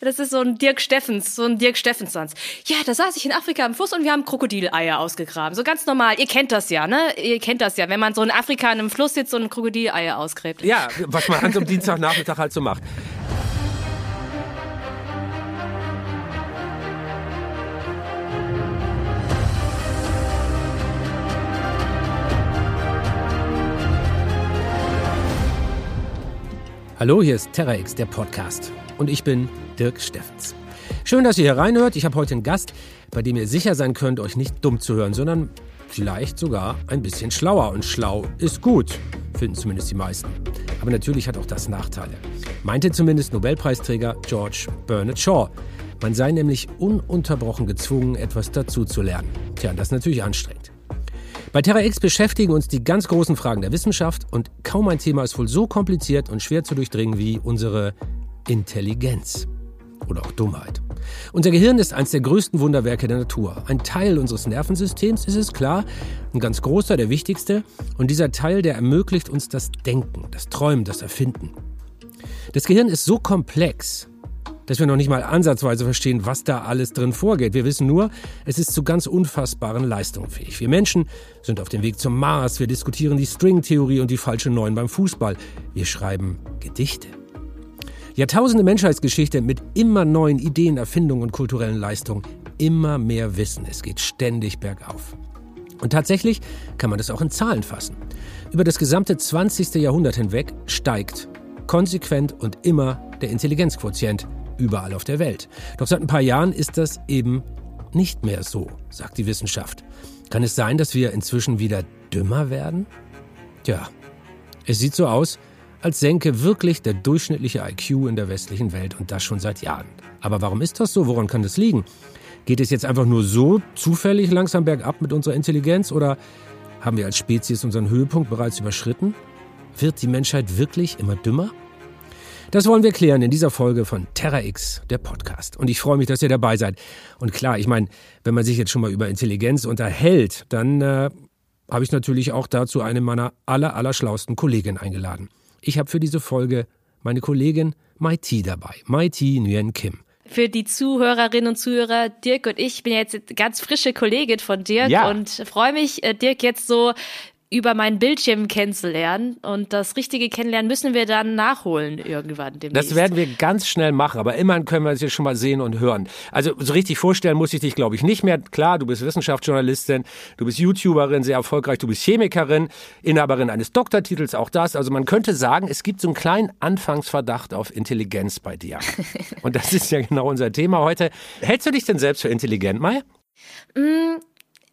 Das ist so ein Dirk Steffens, so ein Dirk Steffens-Sonst. Ja, da saß ich in Afrika am Fluss und wir haben Krokodileier ausgegraben. So ganz normal. Ihr kennt das ja, ne? Ihr kennt das ja, wenn man so in Afrika in einem Fluss sitzt und ein Krokodileier ausgräbt. Ja, was man an so einem Dienstagnachmittag halt so macht. Hallo, hier ist TerraX, der Podcast. Und ich bin Dirk Steffens. Schön, dass ihr hier reinhört. Ich habe heute einen Gast, bei dem ihr sicher sein könnt, euch nicht dumm zu hören, sondern vielleicht sogar ein bisschen schlauer. Und schlau ist gut, finden zumindest die meisten. Aber natürlich hat auch das Nachteile. Meinte zumindest Nobelpreisträger George Bernard Shaw. Man sei nämlich ununterbrochen gezwungen, etwas dazu zu lernen. Tja, das ist natürlich anstrengend. Bei Terra X beschäftigen uns die ganz großen Fragen der Wissenschaft und kaum ein Thema ist wohl so kompliziert und schwer zu durchdringen wie unsere Intelligenz. Oder auch Dummheit. Unser Gehirn ist eines der größten Wunderwerke der Natur. Ein Teil unseres Nervensystems ist es klar, ein ganz großer, der wichtigste. Und dieser Teil, der ermöglicht uns das Denken, das Träumen, das Erfinden. Das Gehirn ist so komplex, dass wir noch nicht mal ansatzweise verstehen, was da alles drin vorgeht. Wir wissen nur, es ist zu ganz unfassbaren Leistungen fähig. Wir Menschen sind auf dem Weg zum Mars, wir diskutieren die Stringtheorie und die falsche Neun beim Fußball. Wir schreiben Gedichte. Jahrtausende Menschheitsgeschichte mit immer neuen Ideen, Erfindungen und kulturellen Leistungen. Immer mehr Wissen. Es geht ständig bergauf. Und tatsächlich kann man das auch in Zahlen fassen. Über das gesamte 20. Jahrhundert hinweg steigt konsequent und immer der Intelligenzquotient überall auf der Welt. Doch seit ein paar Jahren ist das eben nicht mehr so, sagt die Wissenschaft. Kann es sein, dass wir inzwischen wieder dümmer werden? Tja, es sieht so aus, als senke wirklich der durchschnittliche IQ in der westlichen Welt und das schon seit Jahren. Aber warum ist das so? Woran kann das liegen? Geht es jetzt einfach nur so zufällig langsam bergab mit unserer Intelligenz oder haben wir als Spezies unseren Höhepunkt bereits überschritten? Wird die Menschheit wirklich immer dümmer? Das wollen wir klären in dieser Folge von Terra X, der Podcast. Und ich freue mich, dass ihr dabei seid. Und klar, ich meine, wenn man sich jetzt schon mal über Intelligenz unterhält, dann äh, habe ich natürlich auch dazu eine meiner aller, aller schlausten Kolleginnen eingeladen. Ich habe für diese Folge meine Kollegin Mai T dabei. Mai T Nguyen Kim für die Zuhörerinnen und Zuhörer, Dirk und ich, bin jetzt ganz frische Kollegin von Dirk ja. und freue mich, äh, Dirk jetzt so über meinen Bildschirm kennenzulernen. Und das richtige Kennenlernen müssen wir dann nachholen irgendwann demnächst. Das werden wir ganz schnell machen, aber immerhin können wir es jetzt schon mal sehen und hören. Also so richtig vorstellen muss ich dich, glaube ich, nicht mehr. Klar, du bist Wissenschaftsjournalistin, du bist YouTuberin, sehr erfolgreich, du bist Chemikerin, Inhaberin eines Doktortitels, auch das. Also man könnte sagen, es gibt so einen kleinen Anfangsverdacht auf Intelligenz bei dir. und das ist ja genau unser Thema heute. Hältst du dich denn selbst für intelligent, Mai? Mm,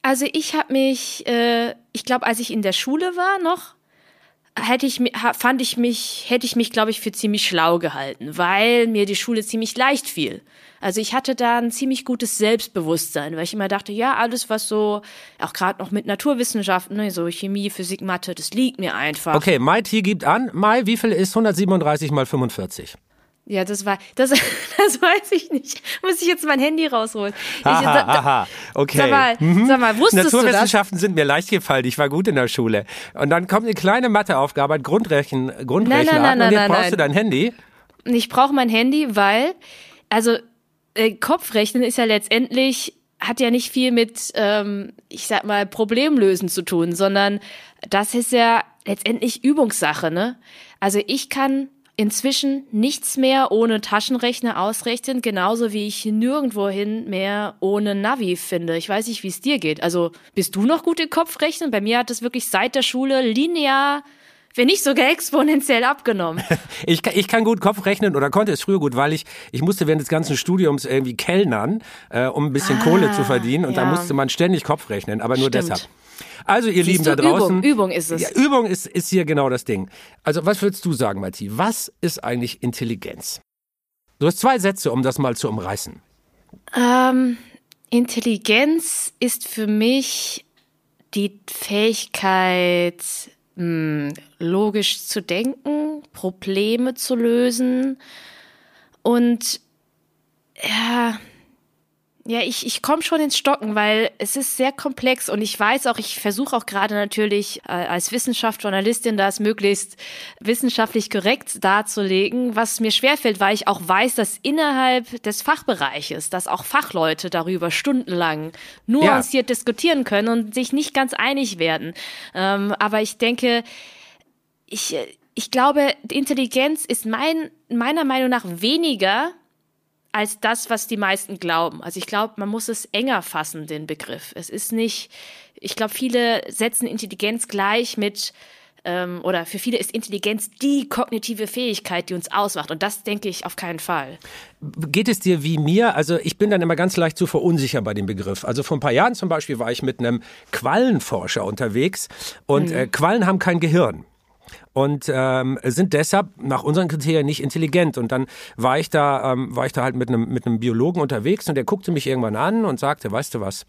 also ich habe mich, äh, ich glaube, als ich in der Schule war noch, hätte ich fand ich mich hätte ich mich glaube ich für ziemlich schlau gehalten, weil mir die Schule ziemlich leicht fiel. Also ich hatte da ein ziemlich gutes Selbstbewusstsein, weil ich immer dachte, ja, alles was so auch gerade noch mit Naturwissenschaften, ne, so Chemie, Physik, Mathe, das liegt mir einfach. Okay, Mai T gibt an. Mai, wie viel ist 137 mal 45? Ja, das war, das, das weiß ich nicht. Muss ich jetzt mein Handy rausholen? Ich, aha, da, da, aha, okay. Sag mal, mhm. sag mal wusstest Naturwissenschaften sind mir leicht gefallen. Ich war gut in der Schule. Und dann kommt eine kleine Matheaufgabe, ein Grundrechen, Grundrechner. Nein, nein, nein, und jetzt nein, brauchst nein. du dein Handy. Ich brauche mein Handy, weil, also äh, Kopfrechnen ist ja letztendlich hat ja nicht viel mit, ähm, ich sag mal, Problemlösen zu tun, sondern das ist ja letztendlich Übungssache, ne? Also ich kann inzwischen nichts mehr ohne Taschenrechner ausrechnen, genauso wie ich nirgendwohin mehr ohne Navi finde. Ich weiß nicht, wie es dir geht. Also bist du noch gut im Kopfrechnen? Bei mir hat es wirklich seit der Schule linear wenn nicht sogar exponentiell abgenommen. ich, kann, ich kann gut Kopf rechnen oder konnte es früher gut, weil ich, ich musste während des ganzen Studiums irgendwie kellnern, äh, um ein bisschen ah, Kohle zu verdienen. Und ja. da musste man ständig Kopf rechnen, aber nur Stimmt. deshalb. Also ihr Siehst Lieben da draußen. Übung, Übung ist es. Ja, Übung ist, ist hier genau das Ding. Also was würdest du sagen, Matti? Was ist eigentlich Intelligenz? Du hast zwei Sätze, um das mal zu umreißen. Ähm, Intelligenz ist für mich die Fähigkeit, mh, hm, logisch zu denken, Probleme zu lösen und ja, Ja, ich, ich komme schon ins Stocken, weil es ist sehr komplex und ich weiß auch, ich versuche auch gerade natürlich äh, als Wissenschaftsjournalistin das möglichst wissenschaftlich korrekt darzulegen, was mir schwerfällt, weil ich auch weiß, dass innerhalb des Fachbereiches, dass auch Fachleute darüber stundenlang nuanciert ja. diskutieren können und sich nicht ganz einig werden. Ähm, aber ich denke, ich, ich glaube, Intelligenz ist mein, meiner Meinung nach weniger als das, was die meisten glauben. Also ich glaube, man muss es enger fassen, den Begriff. Es ist nicht, ich glaube, viele setzen Intelligenz gleich mit, ähm, oder für viele ist Intelligenz die kognitive Fähigkeit, die uns ausmacht. Und das denke ich auf keinen Fall. Geht es dir wie mir? Also ich bin dann immer ganz leicht zu verunsichern bei dem Begriff. Also vor ein paar Jahren zum Beispiel war ich mit einem Quallenforscher unterwegs und mhm. äh, Quallen haben kein Gehirn und ähm, sind deshalb nach unseren Kriterien nicht intelligent. Und dann war ich da, ähm, war ich da halt mit einem mit einem Biologen unterwegs und der guckte mich irgendwann an und sagte, weißt du was?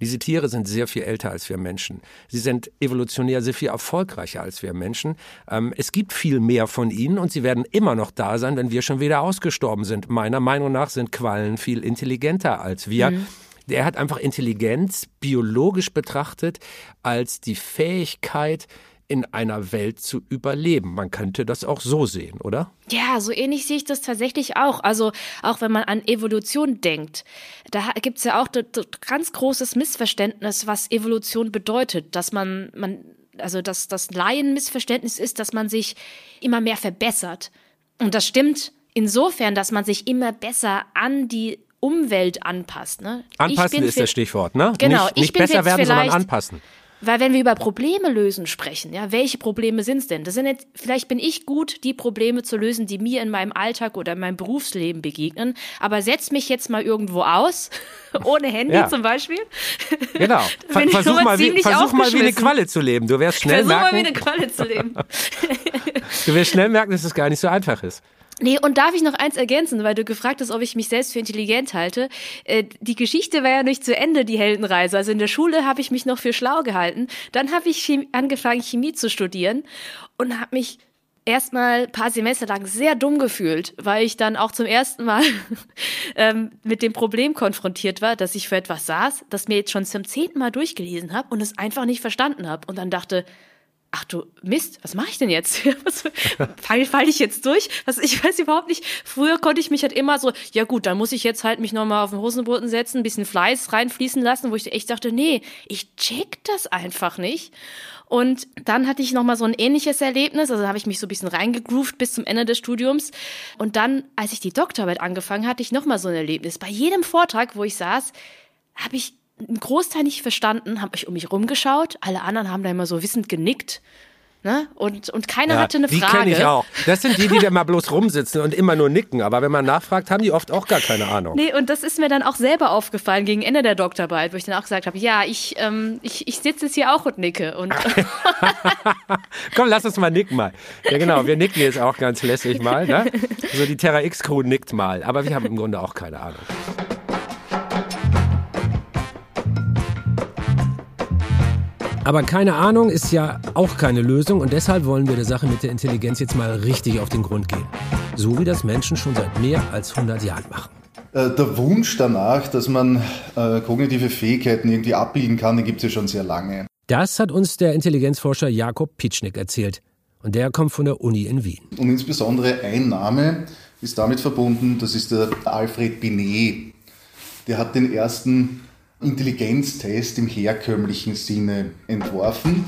Diese Tiere sind sehr viel älter als wir Menschen. Sie sind evolutionär sehr viel erfolgreicher als wir Menschen. Ähm, es gibt viel mehr von ihnen und sie werden immer noch da sein, wenn wir schon wieder ausgestorben sind. Meiner Meinung nach sind Quallen viel intelligenter als wir. Mhm. Der hat einfach Intelligenz biologisch betrachtet als die Fähigkeit, in einer Welt zu überleben. Man könnte das auch so sehen, oder? Ja, so ähnlich sehe ich das tatsächlich auch. Also auch wenn man an Evolution denkt, da gibt es ja auch ein ganz großes Missverständnis, was Evolution bedeutet, dass man, man also dass das Laienmissverständnis ist, dass man sich immer mehr verbessert. Und das stimmt insofern, dass man sich immer besser an die Umwelt anpasst. Ne? Anpassen ist das Stichwort, ne? Genau. Nicht, nicht besser werden, sondern anpassen. Weil wenn wir über Probleme lösen sprechen, ja, welche Probleme sind es denn? Das sind jetzt, vielleicht bin ich gut, die Probleme zu lösen, die mir in meinem Alltag oder in meinem Berufsleben begegnen. Aber setz mich jetzt mal irgendwo aus, ohne Handy ja. zum Beispiel. Genau. Ver versuch mal, wie, versuch mal wie eine Qualle zu leben. Du wirst schnell versuch merken. mal wie eine Qualle zu leben. du wirst schnell merken, dass es gar nicht so einfach ist. Nee, und darf ich noch eins ergänzen, weil du gefragt hast, ob ich mich selbst für intelligent halte. Äh, die Geschichte war ja nicht zu Ende, die Heldenreise. Also in der Schule habe ich mich noch für schlau gehalten. Dann habe ich Chemie, angefangen, Chemie zu studieren und habe mich erstmal paar Semester lang sehr dumm gefühlt, weil ich dann auch zum ersten Mal ähm, mit dem Problem konfrontiert war, dass ich für etwas saß, das mir jetzt schon zum zehnten Mal durchgelesen habe und es einfach nicht verstanden habe. Und dann dachte, ach du Mist, was mache ich denn jetzt? Falle fall ich jetzt durch? Was, ich weiß überhaupt nicht. Früher konnte ich mich halt immer so, ja gut, dann muss ich jetzt halt mich nochmal auf den Hosenboden setzen, ein bisschen Fleiß reinfließen lassen, wo ich echt dachte, nee, ich check das einfach nicht. Und dann hatte ich nochmal so ein ähnliches Erlebnis, also habe ich mich so ein bisschen reingegroovt bis zum Ende des Studiums. Und dann, als ich die Doktorarbeit angefangen hatte, ich nochmal so ein Erlebnis. Bei jedem Vortrag, wo ich saß, habe ich einen Großteil nicht verstanden, habe ich um mich rumgeschaut. Alle anderen haben da immer so wissend genickt. Ne? Und, und keiner ja, hatte eine die Frage. Die kenne ich auch. Das sind die, die da mal bloß rumsitzen und immer nur nicken. Aber wenn man nachfragt, haben die oft auch gar keine Ahnung. Nee, und das ist mir dann auch selber aufgefallen gegen Ende der Doktorarbeit, wo ich dann auch gesagt habe, ja, ich, ähm, ich, ich sitze jetzt hier auch und nicke. Und Komm, lass uns mal nicken mal. Ja genau, wir nicken jetzt auch ganz lässig mal. Ne? So die Terra X-Crew nickt mal. Aber wir haben im Grunde auch keine Ahnung. Aber keine Ahnung ist ja auch keine Lösung und deshalb wollen wir der Sache mit der Intelligenz jetzt mal richtig auf den Grund gehen. So wie das Menschen schon seit mehr als 100 Jahren machen. Äh, der Wunsch danach, dass man äh, kognitive Fähigkeiten irgendwie abbilden kann, den gibt es ja schon sehr lange. Das hat uns der Intelligenzforscher Jakob Pitschnik erzählt. Und der kommt von der Uni in Wien. Und insbesondere ein Name ist damit verbunden, das ist der Alfred Binet. Der hat den ersten Intelligenztest im herkömmlichen Sinne entworfen.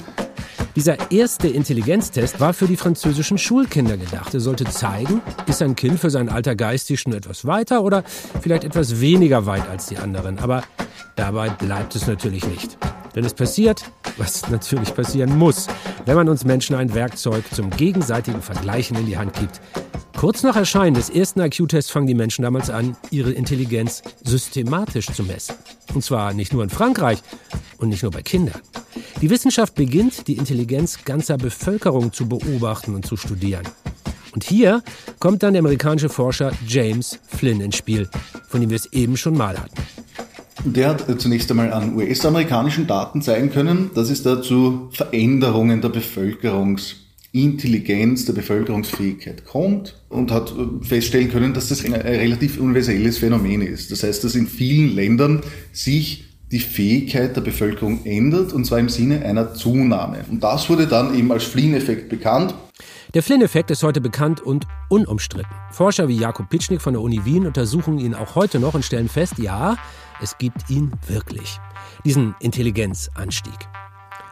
Dieser erste Intelligenztest war für die französischen Schulkinder gedacht. Er sollte zeigen, ist ein Kind für sein Alter geistig schon etwas weiter oder vielleicht etwas weniger weit als die anderen. Aber dabei bleibt es natürlich nicht. Denn es passiert, was natürlich passieren muss, wenn man uns Menschen ein Werkzeug zum gegenseitigen Vergleichen in die Hand gibt. Kurz nach Erscheinen des ersten IQ-Tests fangen die Menschen damals an, ihre Intelligenz systematisch zu messen. Und zwar nicht nur in Frankreich und nicht nur bei Kindern. Die Wissenschaft beginnt, die Intelligenz ganzer Bevölkerung zu beobachten und zu studieren. Und hier kommt dann der amerikanische Forscher James Flynn ins Spiel, von dem wir es eben schon mal hatten. Der hat zunächst einmal an US-amerikanischen Daten zeigen können, dass es da zu Veränderungen der Bevölkerungs Intelligenz der Bevölkerungsfähigkeit kommt und hat äh, feststellen können, dass das ein relativ universelles Phänomen ist. Das heißt, dass in vielen Ländern sich die Fähigkeit der Bevölkerung ändert, und zwar im Sinne einer Zunahme. Und das wurde dann eben als Flynn-Effekt bekannt. Der Flynn-Effekt ist heute bekannt und unumstritten. Forscher wie Jakob Pitschnik von der Uni Wien untersuchen ihn auch heute noch und stellen fest, ja, es gibt ihn wirklich. Diesen Intelligenzanstieg.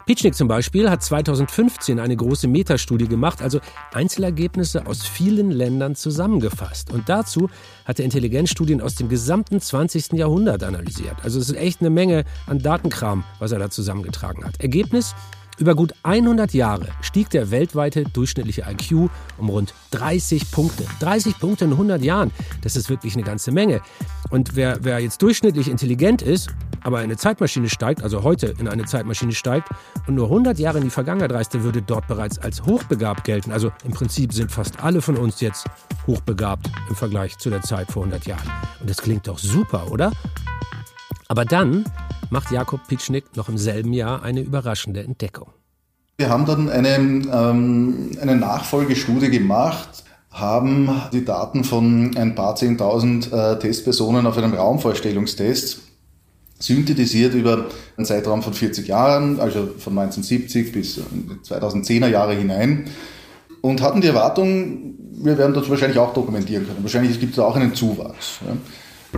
Pitschnik zum Beispiel hat 2015 eine große Metastudie gemacht, also Einzelergebnisse aus vielen Ländern zusammengefasst. Und dazu hat er Intelligenzstudien aus dem gesamten 20. Jahrhundert analysiert. Also es ist echt eine Menge an Datenkram, was er da zusammengetragen hat. Ergebnis? Über gut 100 Jahre stieg der weltweite durchschnittliche IQ um rund 30 Punkte. 30 Punkte in 100 Jahren, das ist wirklich eine ganze Menge. Und wer, wer jetzt durchschnittlich intelligent ist, aber in eine Zeitmaschine steigt, also heute in eine Zeitmaschine steigt und nur 100 Jahre in die Vergangenheit reiste, würde dort bereits als hochbegabt gelten. Also im Prinzip sind fast alle von uns jetzt hochbegabt im Vergleich zu der Zeit vor 100 Jahren. Und das klingt doch super, oder? Aber dann macht Jakob Pitschnik noch im selben Jahr eine überraschende Entdeckung. Wir haben dann eine, ähm, eine Nachfolgestudie gemacht, haben die Daten von ein paar Zehntausend äh, Testpersonen auf einem Raumvorstellungstest synthetisiert über einen Zeitraum von 40 Jahren, also von 1970 bis 2010er Jahre hinein und hatten die Erwartung, wir werden das wahrscheinlich auch dokumentieren können. Wahrscheinlich gibt es auch einen Zuwachs. Ja.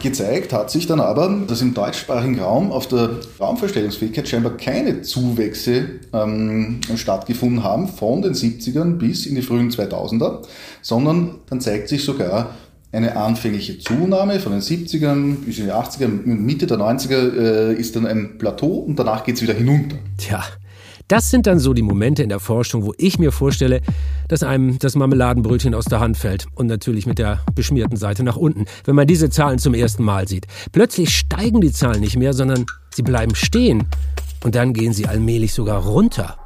Gezeigt hat sich dann aber, dass im deutschsprachigen Raum auf der Raumverstellungsfähigkeit scheinbar keine Zuwächse ähm, stattgefunden haben von den 70ern bis in die frühen 2000er, sondern dann zeigt sich sogar eine anfängliche Zunahme von den 70ern bis in die 80er, Mitte der 90er äh, ist dann ein Plateau und danach geht es wieder hinunter. Tja, das sind dann so die Momente in der Forschung, wo ich mir vorstelle, dass einem das Marmeladenbrötchen aus der Hand fällt und natürlich mit der beschmierten Seite nach unten, wenn man diese Zahlen zum ersten Mal sieht. Plötzlich steigen die Zahlen nicht mehr, sondern sie bleiben stehen und dann gehen sie allmählich sogar runter.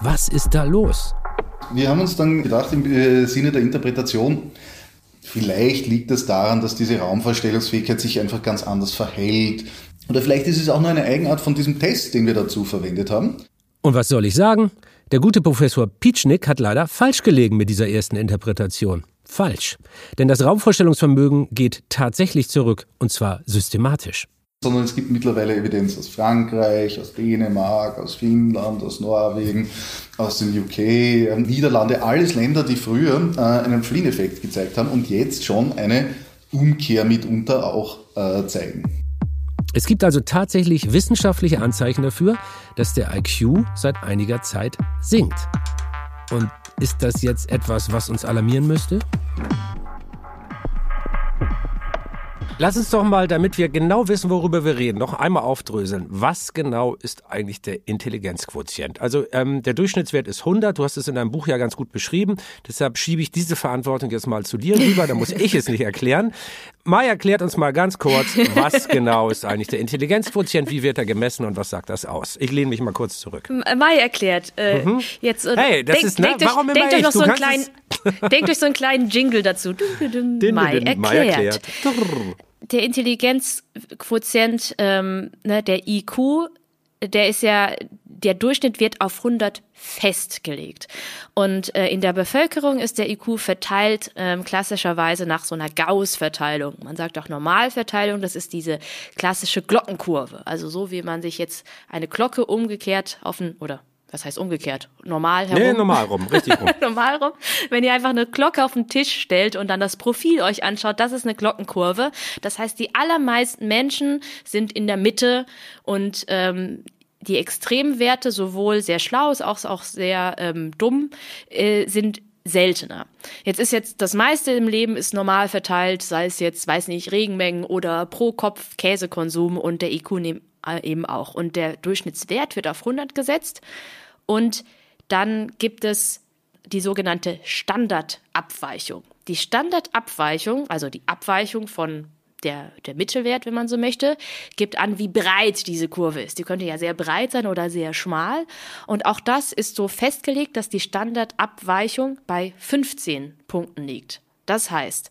Was ist da los? Wir haben uns dann gedacht, im äh, Sinne der Interpretation, vielleicht liegt es daran, dass diese Raumvorstellungsfähigkeit sich einfach ganz anders verhält. Oder vielleicht ist es auch nur eine Eigenart von diesem Test, den wir dazu verwendet haben. Und was soll ich sagen? Der gute Professor Pietschnik hat leider falsch gelegen mit dieser ersten Interpretation. Falsch. Denn das Raumvorstellungsvermögen geht tatsächlich zurück, und zwar systematisch. Sondern es gibt mittlerweile Evidenz aus Frankreich, aus Dänemark, aus Finnland, aus Norwegen, aus den UK, Niederlande, alles Länder, die früher äh, einen Flynn-Effekt gezeigt haben und jetzt schon eine Umkehr mitunter auch äh, zeigen. Es gibt also tatsächlich wissenschaftliche Anzeichen dafür, dass der IQ seit einiger Zeit sinkt. Und ist das jetzt etwas, was uns alarmieren müsste? Lass uns doch mal, damit wir genau wissen, worüber wir reden, noch einmal aufdröseln. Was genau ist eigentlich der Intelligenzquotient? Also ähm, der Durchschnittswert ist 100. Du hast es in deinem Buch ja ganz gut beschrieben. Deshalb schiebe ich diese Verantwortung jetzt mal zu dir rüber. Da muss ich es nicht erklären. Mai erklärt uns mal ganz kurz, was genau ist eigentlich der Intelligenzquotient? Wie wird er gemessen und was sagt das aus? Ich lehne mich mal kurz zurück. Mai erklärt. Äh, mhm. jetzt, äh, hey, das denk, ist, ne, warum euch, immer denkt ich? Noch so einen kleinen, denkt euch so einen kleinen Jingle dazu. Mai erklärt. Mai erklärt der Intelligenzquotient, ähm, ne, der IQ, der ist ja, der Durchschnitt wird auf 100 festgelegt. Und äh, in der Bevölkerung ist der IQ verteilt ähm, klassischerweise nach so einer Gauss-Verteilung. Man sagt auch Normalverteilung, das ist diese klassische Glockenkurve. Also so wie man sich jetzt eine Glocke umgekehrt auf ein, oder was heißt umgekehrt? Normal herum? Nee, normal rum, richtig rum. normal rum. Wenn ihr einfach eine Glocke auf den Tisch stellt und dann das Profil euch anschaut, das ist eine Glockenkurve. Das heißt, die allermeisten Menschen sind in der Mitte und ähm, die Extremwerte, sowohl sehr schlau als auch, auch sehr ähm, dumm, äh, sind seltener. Jetzt ist jetzt das meiste im Leben ist normal verteilt, sei es jetzt, weiß nicht, Regenmengen oder pro Kopf Käsekonsum und der IQ nimmt eben auch. Und der Durchschnittswert wird auf 100 gesetzt. Und dann gibt es die sogenannte Standardabweichung. Die Standardabweichung, also die Abweichung von der, der Mittelwert, wenn man so möchte, gibt an, wie breit diese Kurve ist. Die könnte ja sehr breit sein oder sehr schmal. Und auch das ist so festgelegt, dass die Standardabweichung bei 15 Punkten liegt. Das heißt,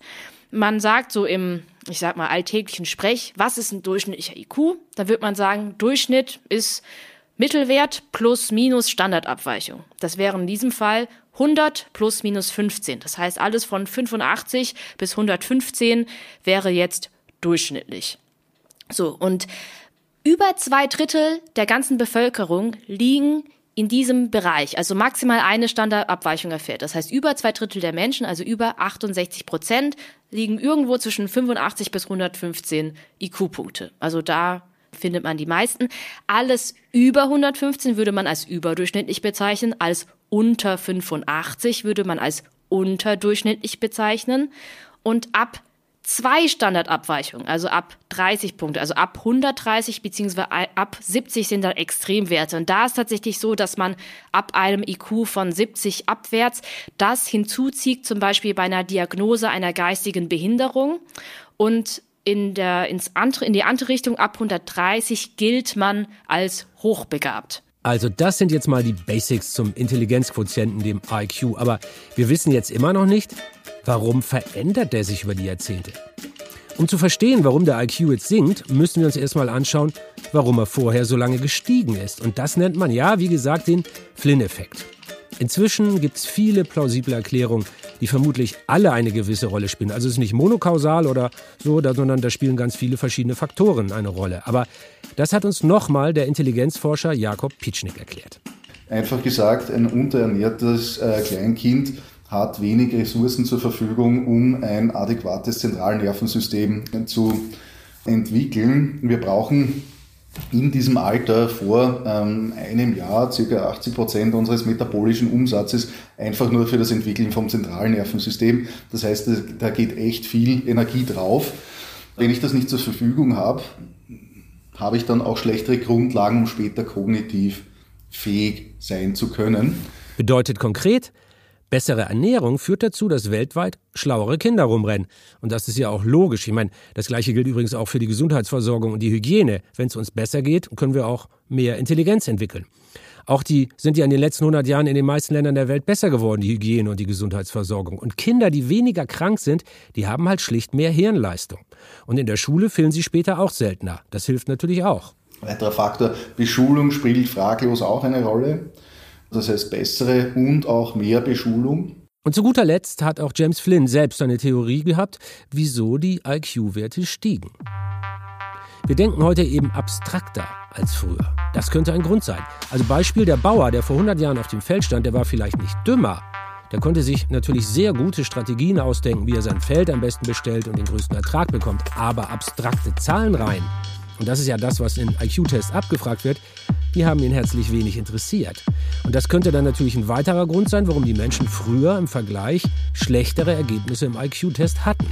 man sagt so im, ich sag mal, alltäglichen Sprech, was ist ein durchschnittlicher IQ? Da wird man sagen, Durchschnitt ist Mittelwert plus minus Standardabweichung. Das wäre in diesem Fall 100 plus minus 15. Das heißt, alles von 85 bis 115 wäre jetzt durchschnittlich. So, und über zwei Drittel der ganzen Bevölkerung liegen in diesem Bereich, also maximal eine Standardabweichung erfährt. Das heißt, über zwei Drittel der Menschen, also über 68 Prozent, liegen irgendwo zwischen 85 bis 115 IQ-Punkte. Also da findet man die meisten. Alles über 115 würde man als überdurchschnittlich bezeichnen, als unter 85 würde man als unterdurchschnittlich bezeichnen und ab zwei Standardabweichungen, also ab 30 Punkte, also ab 130 beziehungsweise ab 70 sind dann Extremwerte. Und da ist tatsächlich so, dass man ab einem IQ von 70 abwärts das hinzuzieht, zum Beispiel bei einer Diagnose einer geistigen Behinderung. Und in, der, ins andere, in die andere Richtung, ab 130, gilt man als hochbegabt. Also das sind jetzt mal die Basics zum Intelligenzquotienten, dem IQ. Aber wir wissen jetzt immer noch nicht, warum verändert der sich über die Jahrzehnte. Um zu verstehen, warum der IQ jetzt sinkt, müssen wir uns erstmal anschauen, warum er vorher so lange gestiegen ist. Und das nennt man ja, wie gesagt, den Flynn-Effekt. Inzwischen gibt es viele plausible Erklärungen, die vermutlich alle eine gewisse Rolle spielen. Also es ist nicht monokausal oder so, sondern da spielen ganz viele verschiedene Faktoren eine Rolle. Aber das hat uns nochmal der Intelligenzforscher Jakob Pitschnik erklärt. Einfach gesagt, ein unterernährtes äh, Kleinkind hat wenig Ressourcen zur Verfügung, um ein adäquates Zentralnervensystem zu entwickeln. Wir brauchen in diesem Alter vor ähm, einem Jahr ca. 80 Prozent unseres metabolischen Umsatzes einfach nur für das Entwickeln vom Zentralnervensystem. Das heißt, da geht echt viel Energie drauf. Wenn ich das nicht zur Verfügung habe, habe ich dann auch schlechtere Grundlagen, um später kognitiv fähig sein zu können. Bedeutet konkret, Bessere Ernährung führt dazu, dass weltweit schlauere Kinder rumrennen. Und das ist ja auch logisch. Ich meine, das Gleiche gilt übrigens auch für die Gesundheitsversorgung und die Hygiene. Wenn es uns besser geht, können wir auch mehr Intelligenz entwickeln. Auch die sind ja in den letzten 100 Jahren in den meisten Ländern der Welt besser geworden, die Hygiene und die Gesundheitsversorgung. Und Kinder, die weniger krank sind, die haben halt schlicht mehr Hirnleistung. Und in der Schule fehlen sie später auch seltener. Das hilft natürlich auch. Weiterer Faktor, Beschulung spielt fraglos auch eine Rolle. Das heißt bessere und auch mehr Beschulung. Und zu guter Letzt hat auch James Flynn selbst eine Theorie gehabt, wieso die IQ-Werte stiegen. Wir denken heute eben abstrakter als früher. Das könnte ein Grund sein. Also Beispiel der Bauer, der vor 100 Jahren auf dem Feld stand, der war vielleicht nicht dümmer. Der konnte sich natürlich sehr gute Strategien ausdenken, wie er sein Feld am besten bestellt und den größten Ertrag bekommt. Aber abstrakte Zahlenreihen, und das ist ja das, was in IQ-Tests abgefragt wird, die haben ihn herzlich wenig interessiert. Und das könnte dann natürlich ein weiterer Grund sein, warum die Menschen früher im Vergleich schlechtere Ergebnisse im IQ-Test hatten.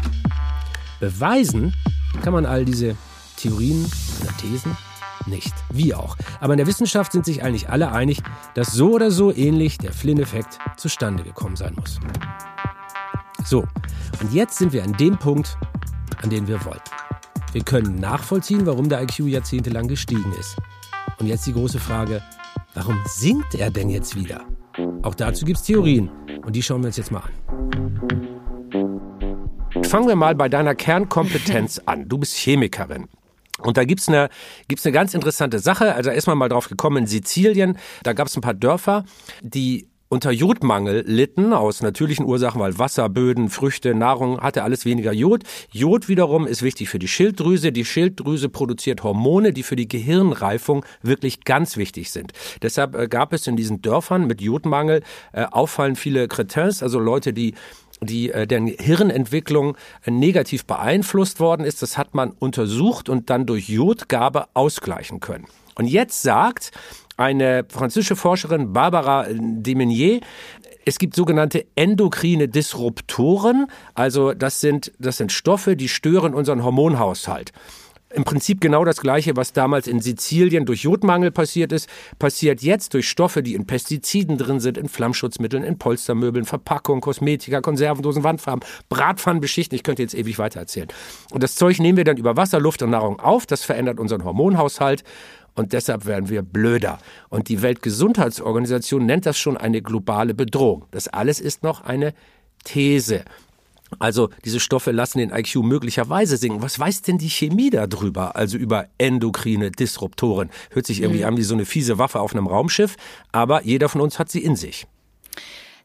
Beweisen kann man all diese Theorien oder Thesen nicht. Wie auch. Aber in der Wissenschaft sind sich eigentlich alle einig, dass so oder so ähnlich der Flynn-Effekt zustande gekommen sein muss. So, und jetzt sind wir an dem Punkt, an den wir wollten. Wir können nachvollziehen, warum der IQ jahrzehntelang gestiegen ist. Und jetzt die große Frage, warum singt er denn jetzt wieder? Auch dazu gibt es Theorien und die schauen wir uns jetzt mal an. Fangen wir mal bei deiner Kernkompetenz an. Du bist Chemikerin. Und da gibt's eine, gibt's eine ganz interessante Sache. Also erstmal mal drauf gekommen, in Sizilien, da gab's ein paar Dörfer, die unter Jodmangel litten, aus natürlichen Ursachen, weil Wasser, Böden, Früchte, Nahrung hatte alles weniger Jod. Jod wiederum ist wichtig für die Schilddrüse. Die Schilddrüse produziert Hormone, die für die Gehirnreifung wirklich ganz wichtig sind. Deshalb äh, gab es in diesen Dörfern mit Jodmangel äh, auffallend viele Cretins, also Leute, die die äh, deren Hirnentwicklung äh, negativ beeinflusst worden ist. Das hat man untersucht und dann durch Jodgabe ausgleichen können. Und jetzt sagt eine französische Forscherin, Barbara Demenier, es gibt sogenannte endokrine Disruptoren, also das sind, das sind Stoffe, die stören unseren Hormonhaushalt. Im Prinzip genau das Gleiche, was damals in Sizilien durch Jodmangel passiert ist, passiert jetzt durch Stoffe, die in Pestiziden drin sind, in Flammschutzmitteln, in Polstermöbeln, Verpackungen, Kosmetika, Konservendosen, Wandfarben, Bratpfannen beschichten. Ich könnte jetzt ewig weiter erzählen. Und das Zeug nehmen wir dann über Wasser, Luft und Nahrung auf. Das verändert unseren Hormonhaushalt und deshalb werden wir blöder. Und die Weltgesundheitsorganisation nennt das schon eine globale Bedrohung. Das alles ist noch eine These. Also diese Stoffe lassen den IQ möglicherweise sinken. Was weiß denn die Chemie darüber? Also über endokrine Disruptoren. Hört sich irgendwie mhm. an wie so eine fiese Waffe auf einem Raumschiff, aber jeder von uns hat sie in sich.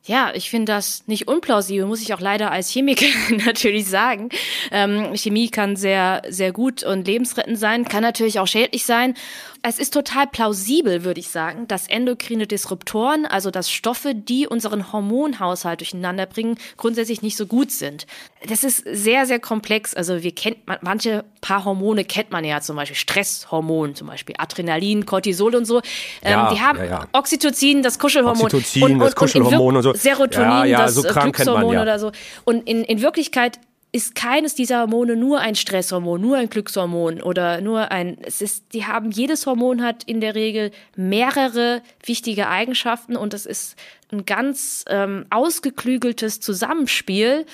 Ja, ich finde das nicht unplausibel, muss ich auch leider als Chemikerin natürlich sagen. Ähm, Chemie kann sehr, sehr gut und lebensrettend sein, kann natürlich auch schädlich sein es ist total plausibel, würde ich sagen, dass endokrine Disruptoren, also dass Stoffe, die unseren Hormonhaushalt durcheinander bringen, grundsätzlich nicht so gut sind. Das ist sehr, sehr komplex. Also wir kennen, manche paar Hormone kennt man ja, zum Beispiel Stresshormon, zum Beispiel Adrenalin, Cortisol und so. Ähm, ja, die haben ja, ja. Oxytocin, das Kuschelhormon. Oxytocin, und, und, das Kuschelhormon und, und, so. Serotonin, das so Glückshormon oder so. Und in, in Wirklichkeit ist keines dieser Hormone nur ein Stresshormon, nur ein Glückshormon oder nur ein, es ist, die haben, jedes Hormon hat in der Regel mehrere wichtige Eigenschaften und es ist ein ganz ähm, ausgeklügeltes Zusammenspiel.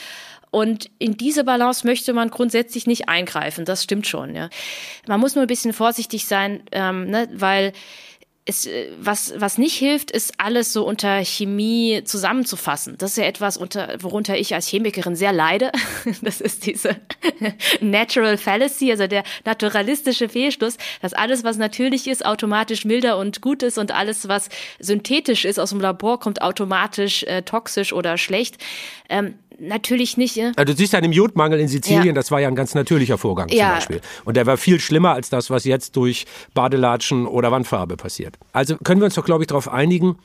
Und in diese Balance möchte man grundsätzlich nicht eingreifen. Das stimmt schon. Ja. Man muss nur ein bisschen vorsichtig sein, ähm, ne, weil es, äh, was, was nicht hilft, ist alles so unter Chemie zusammenzufassen. Das ist ja etwas, unter, worunter ich als Chemikerin sehr leide. Das ist diese Natural Fallacy, also der naturalistische Fehlschluss, dass alles, was natürlich ist, automatisch milder und gut ist und alles, was synthetisch ist aus dem Labor, kommt automatisch äh, toxisch oder schlecht. Ähm, natürlich nicht. Also du siehst ja den Jodmangel in Sizilien, ja. das war ja ein ganz natürlicher Vorgang zum ja. Beispiel. Und der war viel schlimmer als das, was jetzt durch Badelatschen oder Wandfarbe passiert. Also können wir uns doch, glaube ich, darauf einigen,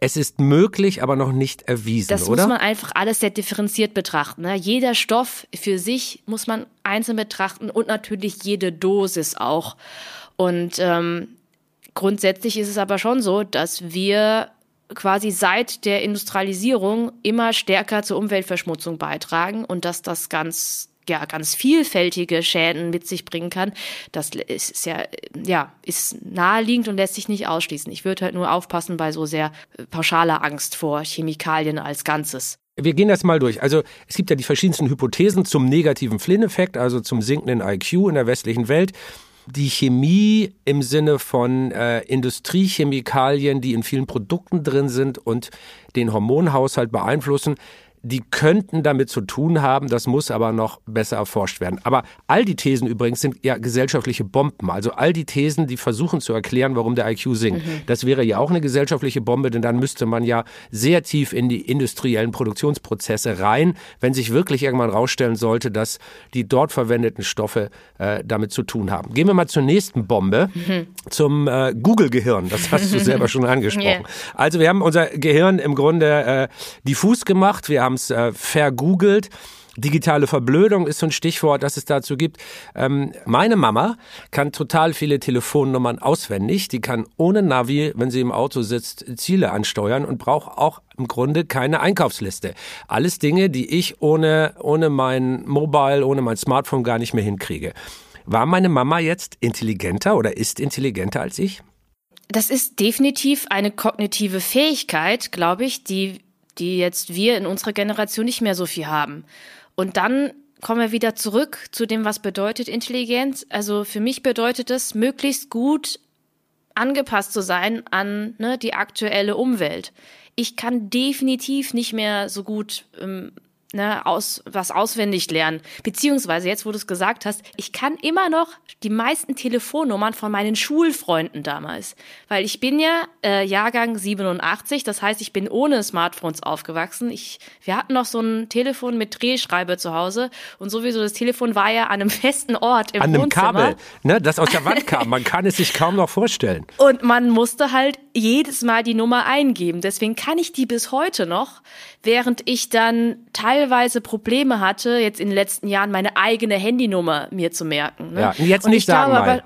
es ist möglich, aber noch nicht erwiesen, das oder? Das muss man einfach alles sehr differenziert betrachten. Ne? Jeder Stoff für sich muss man einzeln betrachten und natürlich jede Dosis auch. Und ähm, grundsätzlich ist es aber schon so, dass wir quasi seit der Industrialisierung immer stärker zur Umweltverschmutzung beitragen und dass das ganz ja, ganz vielfältige Schäden mit sich bringen kann, das ist ja, ja, ist naheliegend und lässt sich nicht ausschließen. Ich würde halt nur aufpassen bei so sehr pauschaler Angst vor Chemikalien als Ganzes. Wir gehen das mal durch. Also es gibt ja die verschiedensten Hypothesen zum negativen Flynn-Effekt, also zum sinkenden IQ in der westlichen Welt die Chemie im Sinne von äh, Industriechemikalien, die in vielen Produkten drin sind und den Hormonhaushalt beeinflussen, die könnten damit zu tun haben, das muss aber noch besser erforscht werden. Aber all die Thesen übrigens sind ja gesellschaftliche Bomben. Also all die Thesen, die versuchen zu erklären, warum der IQ sinkt. Mhm. Das wäre ja auch eine gesellschaftliche Bombe, denn dann müsste man ja sehr tief in die industriellen Produktionsprozesse rein, wenn sich wirklich irgendwann rausstellen sollte, dass die dort verwendeten Stoffe äh, damit zu tun haben. Gehen wir mal zur nächsten Bombe, mhm. zum äh, Google-Gehirn. Das hast du selber schon angesprochen. Yeah. Also wir haben unser Gehirn im Grunde äh, diffus gemacht. Wir haben haben es äh, vergoogelt. Digitale Verblödung ist so ein Stichwort, das es dazu gibt. Ähm, meine Mama kann total viele Telefonnummern auswendig. Die kann ohne Navi, wenn sie im Auto sitzt, Ziele ansteuern und braucht auch im Grunde keine Einkaufsliste. Alles Dinge, die ich ohne, ohne mein Mobile, ohne mein Smartphone gar nicht mehr hinkriege. War meine Mama jetzt intelligenter oder ist intelligenter als ich? Das ist definitiv eine kognitive Fähigkeit, glaube ich, die die jetzt wir in unserer Generation nicht mehr so viel haben. Und dann kommen wir wieder zurück zu dem, was bedeutet Intelligenz. Also für mich bedeutet es, möglichst gut angepasst zu sein an ne, die aktuelle Umwelt. Ich kann definitiv nicht mehr so gut ähm, ne, aus, was auswendig lernen. Beziehungsweise, jetzt wo du es gesagt hast, ich kann immer noch die meisten Telefonnummern von meinen Schulfreunden damals. Weil ich bin ja äh, Jahrgang 87, das heißt, ich bin ohne Smartphones aufgewachsen. Ich, wir hatten noch so ein Telefon mit Drehschreibe zu Hause und sowieso das Telefon war ja an einem festen Ort im An einem Wohnzimmer. Kabel, ne, das aus der Wand kam. Man kann es sich kaum noch vorstellen. Und man musste halt jedes Mal die Nummer eingeben. Deswegen kann ich die bis heute noch, während ich dann teilweise Probleme hatte, jetzt in den letzten Jahren meine eigene Handynummer mir zu merken. Ne? Ja, jetzt Und nicht sagen glaube, aber,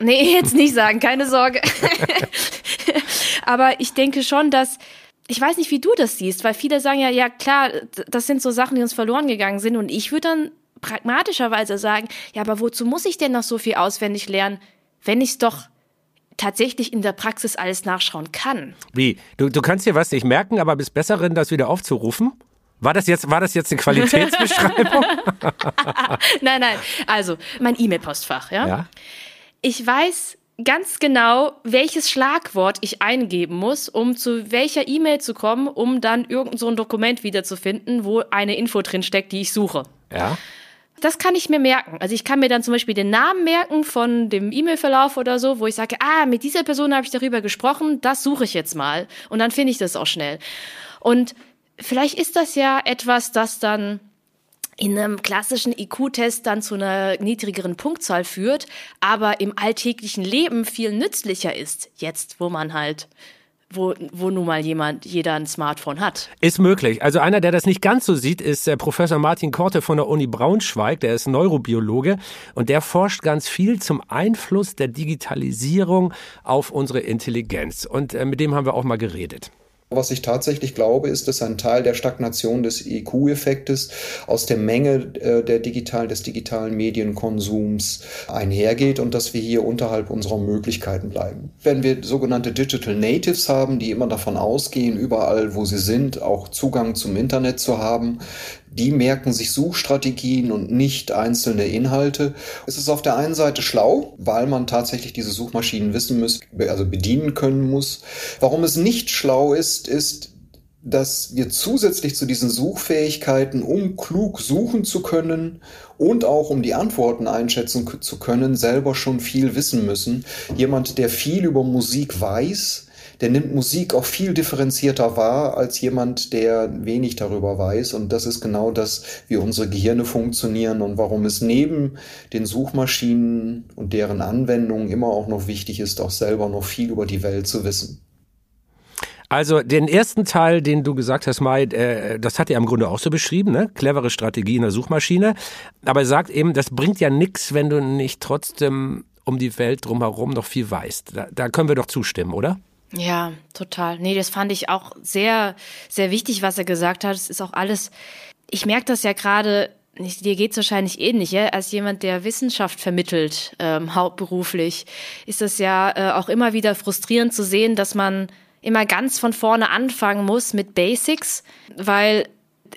Nee, jetzt nicht sagen, keine Sorge. aber ich denke schon, dass ich weiß nicht, wie du das siehst, weil viele sagen ja, ja klar, das sind so Sachen, die uns verloren gegangen sind. Und ich würde dann pragmatischerweise sagen, ja, aber wozu muss ich denn noch so viel auswendig lernen, wenn ich es doch tatsächlich in der Praxis alles nachschauen kann. Wie? Du, du kannst dir was nicht merken, aber bist besserin, das wieder aufzurufen? War das jetzt, war das jetzt eine Qualitätsbeschreibung? nein, nein. Also, mein E-Mail-Postfach, ja? ja. Ich weiß ganz genau, welches Schlagwort ich eingeben muss, um zu welcher E-Mail zu kommen, um dann irgend so ein Dokument wiederzufinden, wo eine Info drin steckt, die ich suche. Ja. Das kann ich mir merken. Also ich kann mir dann zum Beispiel den Namen merken von dem E-Mail-Verlauf oder so, wo ich sage, ah, mit dieser Person habe ich darüber gesprochen, das suche ich jetzt mal. Und dann finde ich das auch schnell. Und vielleicht ist das ja etwas, das dann in einem klassischen IQ-Test dann zu einer niedrigeren Punktzahl führt, aber im alltäglichen Leben viel nützlicher ist, jetzt wo man halt wo, wo nun mal jemand, jeder ein Smartphone hat. Ist möglich. Also einer, der das nicht ganz so sieht, ist äh, Professor Martin Korte von der Uni Braunschweig. Der ist Neurobiologe und der forscht ganz viel zum Einfluss der Digitalisierung auf unsere Intelligenz. Und äh, mit dem haben wir auch mal geredet. Was ich tatsächlich glaube, ist, dass ein Teil der Stagnation des IQ-Effektes aus der Menge äh, der digital, des digitalen Medienkonsums einhergeht und dass wir hier unterhalb unserer Möglichkeiten bleiben. Wenn wir sogenannte Digital Natives haben, die immer davon ausgehen, überall, wo sie sind, auch Zugang zum Internet zu haben, die merken sich Suchstrategien und nicht einzelne Inhalte. Es ist auf der einen Seite schlau, weil man tatsächlich diese Suchmaschinen wissen muss, also bedienen können muss. Warum es nicht schlau ist, ist, dass wir zusätzlich zu diesen Suchfähigkeiten, um klug suchen zu können und auch um die Antworten einschätzen zu können, selber schon viel wissen müssen. Jemand, der viel über Musik weiß, der nimmt Musik auch viel differenzierter wahr als jemand, der wenig darüber weiß. Und das ist genau das, wie unsere Gehirne funktionieren und warum es neben den Suchmaschinen und deren Anwendungen immer auch noch wichtig ist, auch selber noch viel über die Welt zu wissen. Also den ersten Teil, den du gesagt hast, Mai, äh, das hat er im Grunde auch so beschrieben, ne? clevere Strategie in der Suchmaschine. Aber er sagt eben, das bringt ja nichts, wenn du nicht trotzdem um die Welt drumherum noch viel weißt. Da, da können wir doch zustimmen, oder? Ja, total. Nee, das fand ich auch sehr, sehr wichtig, was er gesagt hat. Es ist auch alles, ich merke das ja gerade, dir geht's wahrscheinlich ähnlich, ja? als jemand, der Wissenschaft vermittelt, ähm, hauptberuflich, ist das ja äh, auch immer wieder frustrierend zu sehen, dass man immer ganz von vorne anfangen muss mit Basics, weil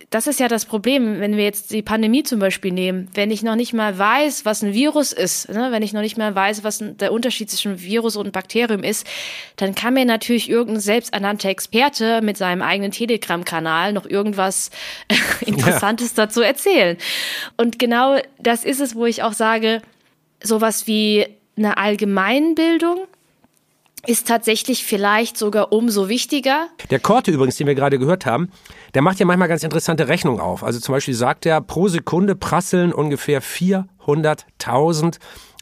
das ist ja das Problem, wenn wir jetzt die Pandemie zum Beispiel nehmen. Wenn ich noch nicht mal weiß, was ein Virus ist, ne, wenn ich noch nicht mal weiß, was der Unterschied zwischen Virus und Bakterium ist, dann kann mir natürlich irgendein selbsternannter Experte mit seinem eigenen Telegram-Kanal noch irgendwas Interessantes ja. dazu erzählen. Und genau das ist es, wo ich auch sage, sowas wie eine Allgemeinbildung ist tatsächlich vielleicht sogar umso wichtiger. Der Korte übrigens, den wir gerade gehört haben, der macht ja manchmal ganz interessante Rechnungen auf. Also zum Beispiel sagt er, pro Sekunde prasseln ungefähr 400.000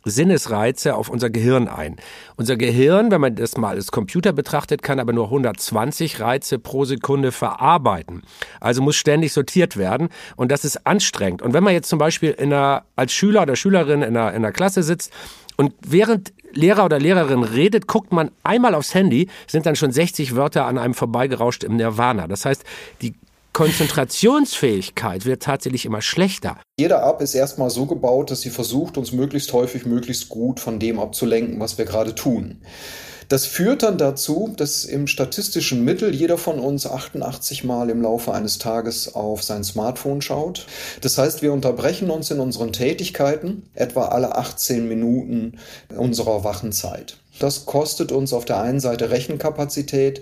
Sinnesreize auf unser Gehirn ein. Unser Gehirn, wenn man das mal als Computer betrachtet, kann aber nur 120 Reize pro Sekunde verarbeiten. Also muss ständig sortiert werden und das ist anstrengend. Und wenn man jetzt zum Beispiel in einer, als Schüler oder Schülerin in einer, in einer Klasse sitzt und während Lehrer oder Lehrerin redet, guckt man einmal aufs Handy, sind dann schon 60 Wörter an einem vorbeigerauscht im Nirvana. Das heißt, die Konzentrationsfähigkeit wird tatsächlich immer schlechter. Jede App ist erstmal so gebaut, dass sie versucht, uns möglichst häufig, möglichst gut von dem abzulenken, was wir gerade tun. Das führt dann dazu, dass im statistischen Mittel jeder von uns 88 Mal im Laufe eines Tages auf sein Smartphone schaut. Das heißt, wir unterbrechen uns in unseren Tätigkeiten etwa alle 18 Minuten unserer Wachenzeit. Das kostet uns auf der einen Seite Rechenkapazität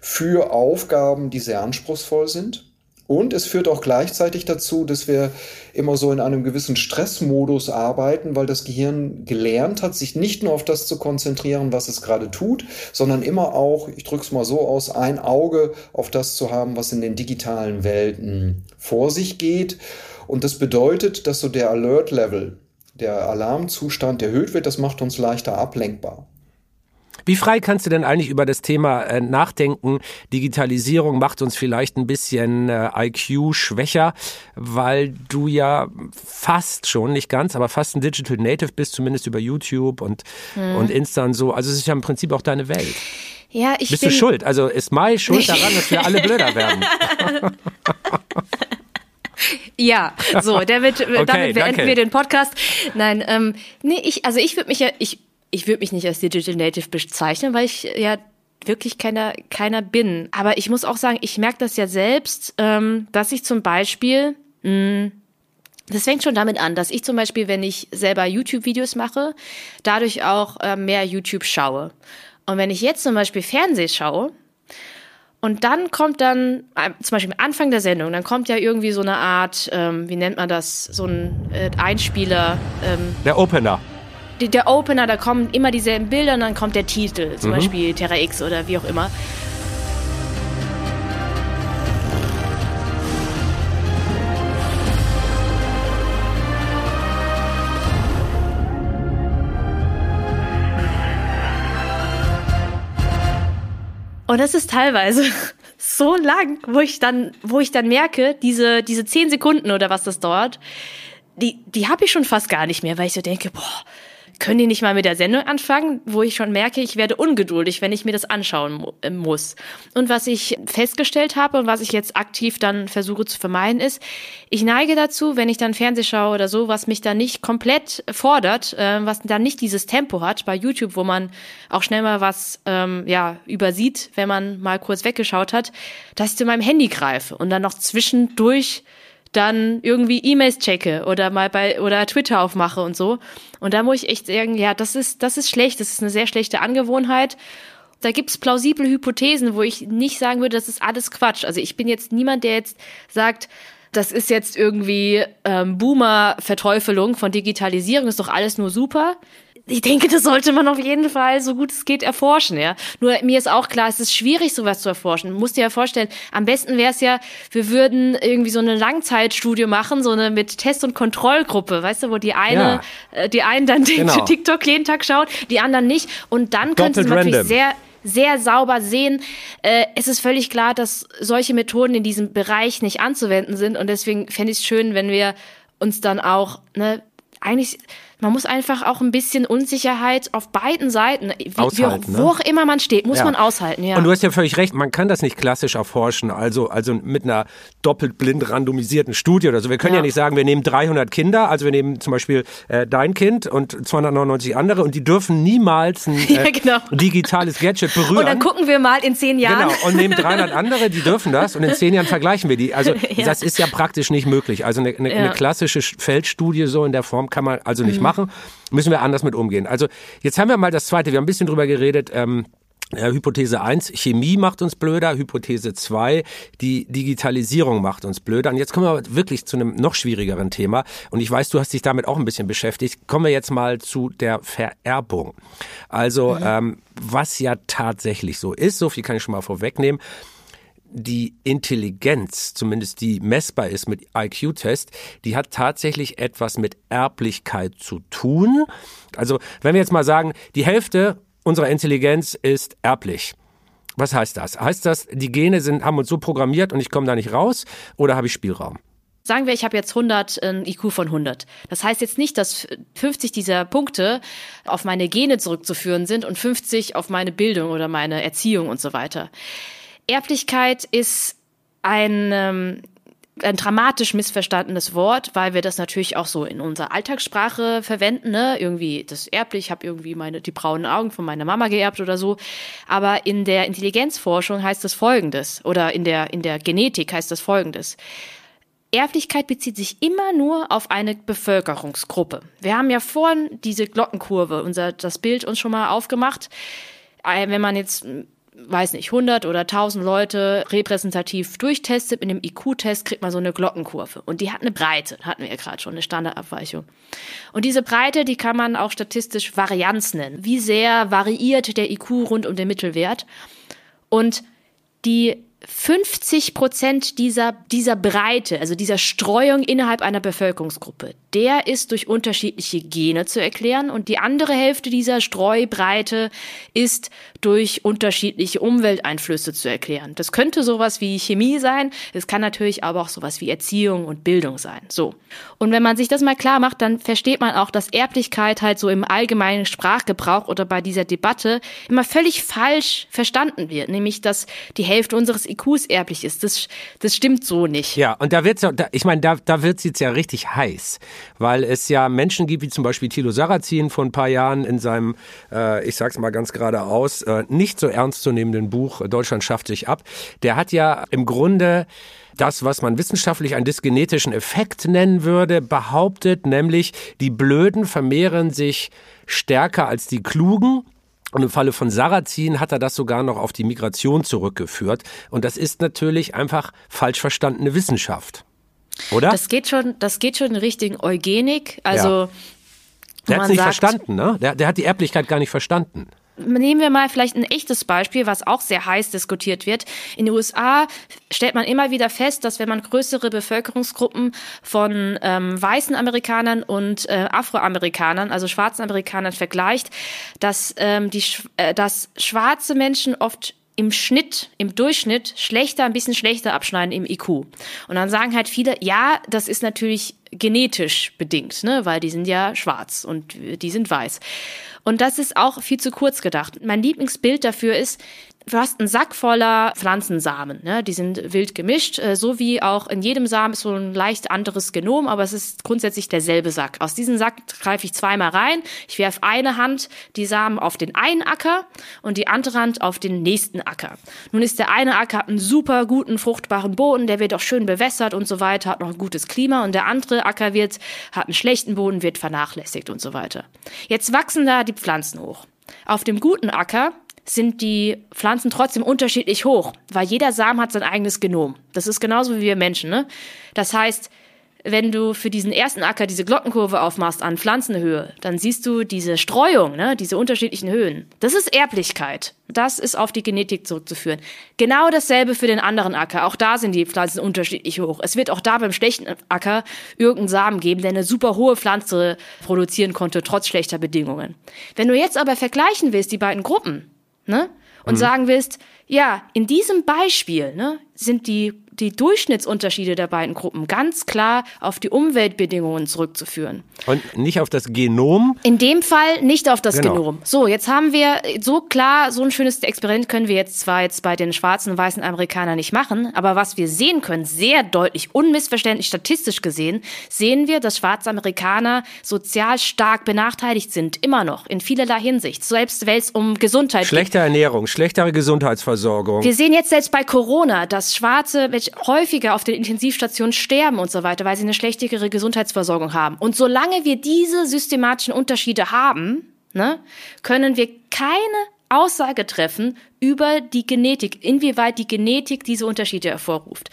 für Aufgaben, die sehr anspruchsvoll sind. Und es führt auch gleichzeitig dazu, dass wir immer so in einem gewissen Stressmodus arbeiten, weil das Gehirn gelernt hat, sich nicht nur auf das zu konzentrieren, was es gerade tut, sondern immer auch, ich drücke es mal so aus, ein Auge auf das zu haben, was in den digitalen Welten vor sich geht. Und das bedeutet, dass so der Alert-Level, der Alarmzustand erhöht wird, das macht uns leichter ablenkbar. Wie frei kannst du denn eigentlich über das Thema äh, nachdenken? Digitalisierung macht uns vielleicht ein bisschen äh, IQ schwächer, weil du ja fast schon, nicht ganz, aber fast ein Digital Native bist, zumindest über YouTube und, hm. und Insta und so. Also es ist ja im Prinzip auch deine Welt. Ja, ich Bist bin... du schuld? Also ist Mai schuld daran, dass wir alle blöder werden? Ja, so, damit, okay, damit beenden danke. wir den Podcast. Nein, ähm, nee, ich, also ich würde mich ja, ich ich würde mich nicht als Digital Native bezeichnen, weil ich ja wirklich keiner, keiner bin. Aber ich muss auch sagen, ich merke das ja selbst, ähm, dass ich zum Beispiel mh, hm, Das fängt schon damit an, dass ich zum Beispiel, wenn ich selber YouTube-Videos mache, dadurch auch äh, mehr YouTube schaue. Und wenn ich jetzt zum Beispiel Fernseh schaue, und dann kommt dann, äh, zum Beispiel am Anfang der Sendung, dann kommt ja irgendwie so eine Art, ähm, wie nennt man das, so ein äh, Einspieler. Ähm, der Opener. Die, der Opener, da kommen immer dieselben Bilder und dann kommt der Titel, zum mhm. Beispiel Terra X oder wie auch immer. Und das ist teilweise so lang, wo ich dann, wo ich dann merke, diese, diese zehn Sekunden oder was das dauert, die, die habe ich schon fast gar nicht mehr, weil ich so denke, boah, können die nicht mal mit der Sendung anfangen, wo ich schon merke, ich werde ungeduldig, wenn ich mir das anschauen äh, muss. Und was ich festgestellt habe und was ich jetzt aktiv dann versuche zu vermeiden, ist, ich neige dazu, wenn ich dann Fernseh schaue oder so, was mich dann nicht komplett fordert, äh, was dann nicht dieses Tempo hat bei YouTube, wo man auch schnell mal was ähm, ja übersieht, wenn man mal kurz weggeschaut hat, dass ich zu meinem Handy greife und dann noch zwischendurch dann irgendwie E-Mails checke oder mal bei oder Twitter aufmache und so. Und da muss ich echt sagen, ja, das ist, das ist schlecht, das ist eine sehr schlechte Angewohnheit. Da gibt's plausible Hypothesen, wo ich nicht sagen würde, das ist alles Quatsch. Also ich bin jetzt niemand, der jetzt sagt, das ist jetzt irgendwie ähm, Boomer-Verteufelung von Digitalisierung, ist doch alles nur super ich denke, das sollte man auf jeden Fall so gut es geht erforschen, ja. Nur mir ist auch klar, es ist schwierig, sowas zu erforschen. Du musst dir ja vorstellen, am besten wäre es ja, wir würden irgendwie so eine Langzeitstudie machen, so eine mit Test- und Kontrollgruppe, weißt du, wo die eine, ja. äh, die einen dann genau. TikTok jeden Tag schaut, die anderen nicht. Und dann könnte man natürlich sehr sehr sauber sehen. Äh, es ist völlig klar, dass solche Methoden in diesem Bereich nicht anzuwenden sind. Und deswegen fände ich es schön, wenn wir uns dann auch, ne, eigentlich man muss einfach auch ein bisschen Unsicherheit auf beiden Seiten, wie, aushalten, wie, ne? wo auch immer man steht, muss ja. man aushalten. Ja. Und du hast ja völlig recht, man kann das nicht klassisch erforschen, also, also mit einer doppelt blind randomisierten Studie oder so. Wir können ja, ja nicht sagen, wir nehmen 300 Kinder, also wir nehmen zum Beispiel äh, dein Kind und 299 andere und die dürfen niemals ein äh, ja, genau. digitales Gadget berühren. Und dann gucken wir mal in zehn Jahren. Genau, und nehmen 300 andere, die dürfen das und in zehn Jahren vergleichen wir die. Also das ist ja praktisch nicht möglich. Also eine, eine, eine klassische Feldstudie so in der Form kann man also nicht mhm. machen machen, müssen wir anders mit umgehen. Also jetzt haben wir mal das Zweite, wir haben ein bisschen drüber geredet, ähm, ja, Hypothese 1, Chemie macht uns blöder. Hypothese 2, die Digitalisierung macht uns blöder. Und jetzt kommen wir wirklich zu einem noch schwierigeren Thema. Und ich weiß, du hast dich damit auch ein bisschen beschäftigt. Kommen wir jetzt mal zu der Vererbung. Also, mhm. ähm, was ja tatsächlich so ist, so viel kann ich schon mal vorwegnehmen die Intelligenz, zumindest die messbar ist mit IQ-Test, die hat tatsächlich etwas mit Erblichkeit zu tun. Also wenn wir jetzt mal sagen, die Hälfte unserer Intelligenz ist erblich. Was heißt das? Heißt das, die Gene sind, haben uns so programmiert und ich komme da nicht raus oder habe ich Spielraum? Sagen wir, ich habe jetzt 100 ein IQ von 100. Das heißt jetzt nicht, dass 50 dieser Punkte auf meine Gene zurückzuführen sind und 50 auf meine Bildung oder meine Erziehung und so weiter. Erblichkeit ist ein, ähm, ein dramatisch missverstandenes Wort, weil wir das natürlich auch so in unserer Alltagssprache verwenden, ne? Irgendwie das erblich, ich habe irgendwie meine die braunen Augen von meiner Mama geerbt oder so, aber in der Intelligenzforschung heißt das folgendes oder in der in der Genetik heißt das folgendes. Erblichkeit bezieht sich immer nur auf eine Bevölkerungsgruppe. Wir haben ja vorhin diese Glockenkurve, unser das Bild uns schon mal aufgemacht. Äh, wenn man jetzt weiß nicht, 100 oder 1000 Leute repräsentativ durchtestet, mit einem IQ-Test kriegt man so eine Glockenkurve. Und die hat eine Breite, hatten wir ja gerade schon, eine Standardabweichung. Und diese Breite, die kann man auch statistisch Varianz nennen. Wie sehr variiert der IQ rund um den Mittelwert? Und die 50 Prozent dieser, dieser Breite, also dieser Streuung innerhalb einer Bevölkerungsgruppe, der ist durch unterschiedliche Gene zu erklären und die andere Hälfte dieser Streubreite ist durch unterschiedliche Umwelteinflüsse zu erklären. Das könnte sowas wie Chemie sein, es kann natürlich aber auch sowas wie Erziehung und Bildung sein. So. Und wenn man sich das mal klar macht, dann versteht man auch, dass Erblichkeit halt so im allgemeinen Sprachgebrauch oder bei dieser Debatte immer völlig falsch verstanden wird, nämlich dass die Hälfte unseres IQs erblich ist. Das, das stimmt so nicht. Ja, und da wird's ja, ich meine, da, da wird's jetzt ja richtig heiß, weil es ja Menschen gibt, wie zum Beispiel Thilo Sarrazin vor ein paar Jahren in seinem, äh, ich sag's mal ganz geradeaus, äh, nicht so ernstzunehmenden Buch Deutschland schafft sich ab. Der hat ja im Grunde das, was man wissenschaftlich einen dysgenetischen Effekt nennen würde, behauptet, nämlich die Blöden vermehren sich stärker als die Klugen. Und im Falle von Sarrazin hat er das sogar noch auf die Migration zurückgeführt. Und das ist natürlich einfach falsch verstandene Wissenschaft. Oder? Das geht schon, das geht schon in Richtung Eugenik. Also, ja. Der hat es nicht sagt, verstanden, ne? Der, der hat die Erblichkeit gar nicht verstanden. Nehmen wir mal vielleicht ein echtes Beispiel, was auch sehr heiß diskutiert wird. In den USA stellt man immer wieder fest, dass wenn man größere Bevölkerungsgruppen von ähm, weißen Amerikanern und äh, Afroamerikanern, also schwarzen Amerikanern vergleicht, dass, ähm, die, äh, dass schwarze Menschen oft im Schnitt, im Durchschnitt schlechter, ein bisschen schlechter abschneiden im IQ. Und dann sagen halt viele, ja, das ist natürlich genetisch bedingt, ne, weil die sind ja schwarz und die sind weiß. Und das ist auch viel zu kurz gedacht. Mein Lieblingsbild dafür ist, du hast einen Sack voller Pflanzensamen. Ne? Die sind wild gemischt, äh, so wie auch in jedem Samen ist so ein leicht anderes Genom, aber es ist grundsätzlich derselbe Sack. Aus diesem Sack greife ich zweimal rein. Ich werfe eine Hand die Samen auf den einen Acker und die andere Hand auf den nächsten Acker. Nun ist der eine Acker hat einen super guten, fruchtbaren Boden, der wird auch schön bewässert und so weiter, hat noch ein gutes Klima und der andere Acker wird, hat einen schlechten Boden, wird vernachlässigt und so weiter. Jetzt wachsen da die Pflanzen hoch. Auf dem guten Acker sind die Pflanzen trotzdem unterschiedlich hoch, weil jeder Samen hat sein eigenes Genom. Das ist genauso wie wir Menschen. Ne? Das heißt, wenn du für diesen ersten Acker diese Glockenkurve aufmachst an Pflanzenhöhe, dann siehst du diese Streuung, ne, diese unterschiedlichen Höhen. Das ist Erblichkeit. Das ist auf die Genetik zurückzuführen. Genau dasselbe für den anderen Acker. Auch da sind die Pflanzen unterschiedlich hoch. Es wird auch da beim schlechten Acker irgendeinen Samen geben, der eine super hohe Pflanze produzieren konnte, trotz schlechter Bedingungen. Wenn du jetzt aber vergleichen willst, die beiden Gruppen, ne? Und mhm. sagen willst, ja, in diesem Beispiel ne, sind die die Durchschnittsunterschiede der beiden Gruppen ganz klar auf die Umweltbedingungen zurückzuführen. Und nicht auf das Genom? In dem Fall nicht auf das genau. Genom. So, jetzt haben wir so klar, so ein schönes Experiment können wir jetzt zwar jetzt bei den schwarzen und weißen Amerikanern nicht machen, aber was wir sehen können, sehr deutlich, unmissverständlich statistisch gesehen, sehen wir, dass schwarze Amerikaner sozial stark benachteiligt sind, immer noch, in vielerlei Hinsicht, selbst wenn es um Gesundheit geht. Schlechte Ernährung, schlechtere Gesundheitsversorgung. Wir sehen jetzt selbst bei Corona, dass Schwarze häufiger auf den Intensivstationen sterben und so weiter, weil sie eine schlechtere Gesundheitsversorgung haben. Und solange wir diese systematischen Unterschiede haben, ne, können wir keine Aussage treffen über die Genetik, inwieweit die Genetik diese Unterschiede hervorruft.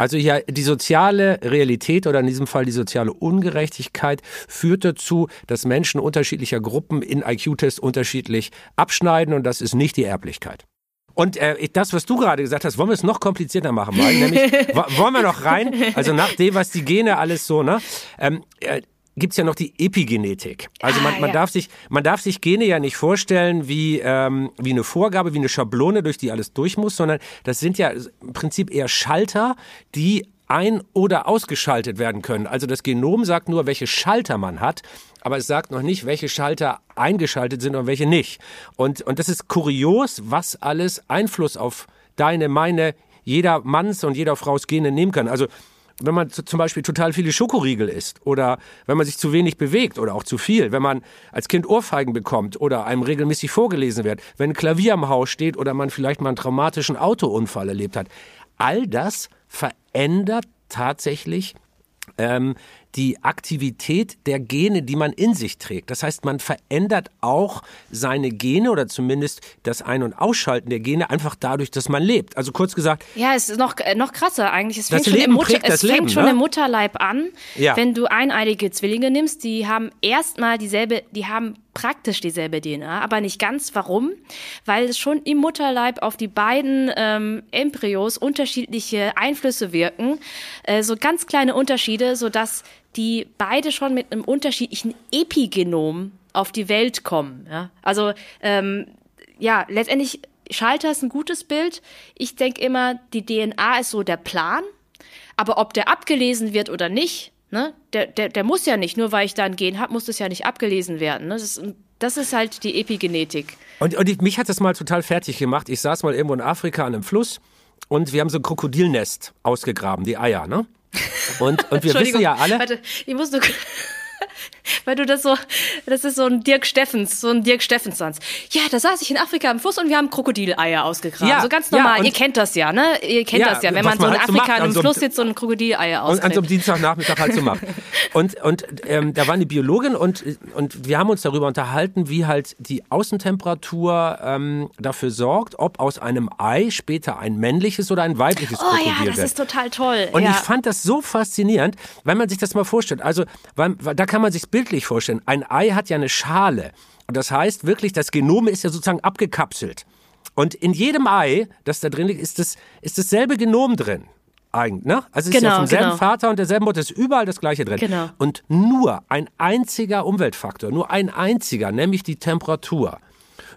Also ja, die soziale Realität oder in diesem Fall die soziale Ungerechtigkeit führt dazu, dass Menschen unterschiedlicher Gruppen in IQ-Tests unterschiedlich abschneiden und das ist nicht die Erblichkeit. Und äh, das, was du gerade gesagt hast, wollen wir es noch komplizierter machen, mal. Nämlich, wollen wir noch rein? Also nach dem, was die Gene alles so, ne? Ähm, äh, gibt es ja noch die Epigenetik. Also man, ah, man, ja. darf sich, man darf sich Gene ja nicht vorstellen wie, ähm, wie eine Vorgabe, wie eine Schablone, durch die alles durch muss, sondern das sind ja im Prinzip eher Schalter, die ein- oder ausgeschaltet werden können. Also das Genom sagt nur, welche Schalter man hat, aber es sagt noch nicht, welche Schalter eingeschaltet sind und welche nicht. Und, und das ist kurios, was alles Einfluss auf deine, meine, jeder Manns und jeder Frau's Gene nehmen kann. Also wenn man zum Beispiel total viele Schokoriegel isst oder wenn man sich zu wenig bewegt oder auch zu viel, wenn man als Kind Ohrfeigen bekommt oder einem regelmäßig vorgelesen wird, wenn ein Klavier am Haus steht oder man vielleicht mal einen traumatischen Autounfall erlebt hat. All das verändert tatsächlich ähm, die Aktivität der Gene, die man in sich trägt. Das heißt, man verändert auch seine Gene oder zumindest das Ein- und Ausschalten der Gene einfach dadurch, dass man lebt. Also kurz gesagt. Ja, es ist noch, äh, noch krasser eigentlich. Es fängt, schon, im, Mutter, es fängt Leben, schon ne? im Mutterleib an. Ja. Wenn du eineilige Zwillinge nimmst, die haben erstmal dieselbe, die haben praktisch dieselbe DNA, aber nicht ganz. Warum? Weil es schon im Mutterleib auf die beiden ähm, Embryos unterschiedliche Einflüsse wirken, äh, so ganz kleine Unterschiede, so dass die beide schon mit einem unterschiedlichen Epigenom auf die Welt kommen. Ja? Also ähm, ja, letztendlich Schalter ist ein gutes Bild. Ich denke immer, die DNA ist so der Plan, aber ob der abgelesen wird oder nicht, ne, der, der, der muss ja nicht, nur weil ich da ein Gen habe, muss das ja nicht abgelesen werden. Ne? Das, ist, das ist halt die Epigenetik. Und, und ich, mich hat das mal total fertig gemacht. Ich saß mal irgendwo in Afrika an einem Fluss und wir haben so ein Krokodilnest ausgegraben, die Eier, ne? Und, und wir wissen ja alle. Warte, ich muss nur weil du das so, das ist so ein Dirk Steffens, so ein Dirk Steffens-Satz. Ja, da saß ich in Afrika am Fluss und wir haben Krokodileier ausgegraben. Ja, so ganz normal. Ja, Ihr kennt das ja, ne? Ihr kennt ja, das ja, wenn man so in halt Afrika so im Fluss sitzt und ein Krokodileier ausgräbt. Und an so einem Dienstagnachmittag halt so macht. Und, und ähm, da war eine Biologin und, und wir haben uns darüber unterhalten, wie halt die Außentemperatur ähm, dafür sorgt, ob aus einem Ei später ein männliches oder ein weibliches oh, Krokodil wird. Oh ja, das wird. ist total toll. Und ich fand das so faszinierend, wenn man sich das mal vorstellt. Also, weil, da kann man sich bildlich vorstellen. Ein Ei hat ja eine Schale. Und das heißt wirklich, das Genom ist ja sozusagen abgekapselt. Und in jedem Ei, das da drin liegt, ist, das, ist dasselbe Genom drin. Eigentlich, ne? Also es genau, ist ja genau, vom selben genau. Vater und derselben Mutter, ist überall das gleiche drin. Genau. Und nur ein einziger Umweltfaktor, nur ein einziger, nämlich die Temperatur,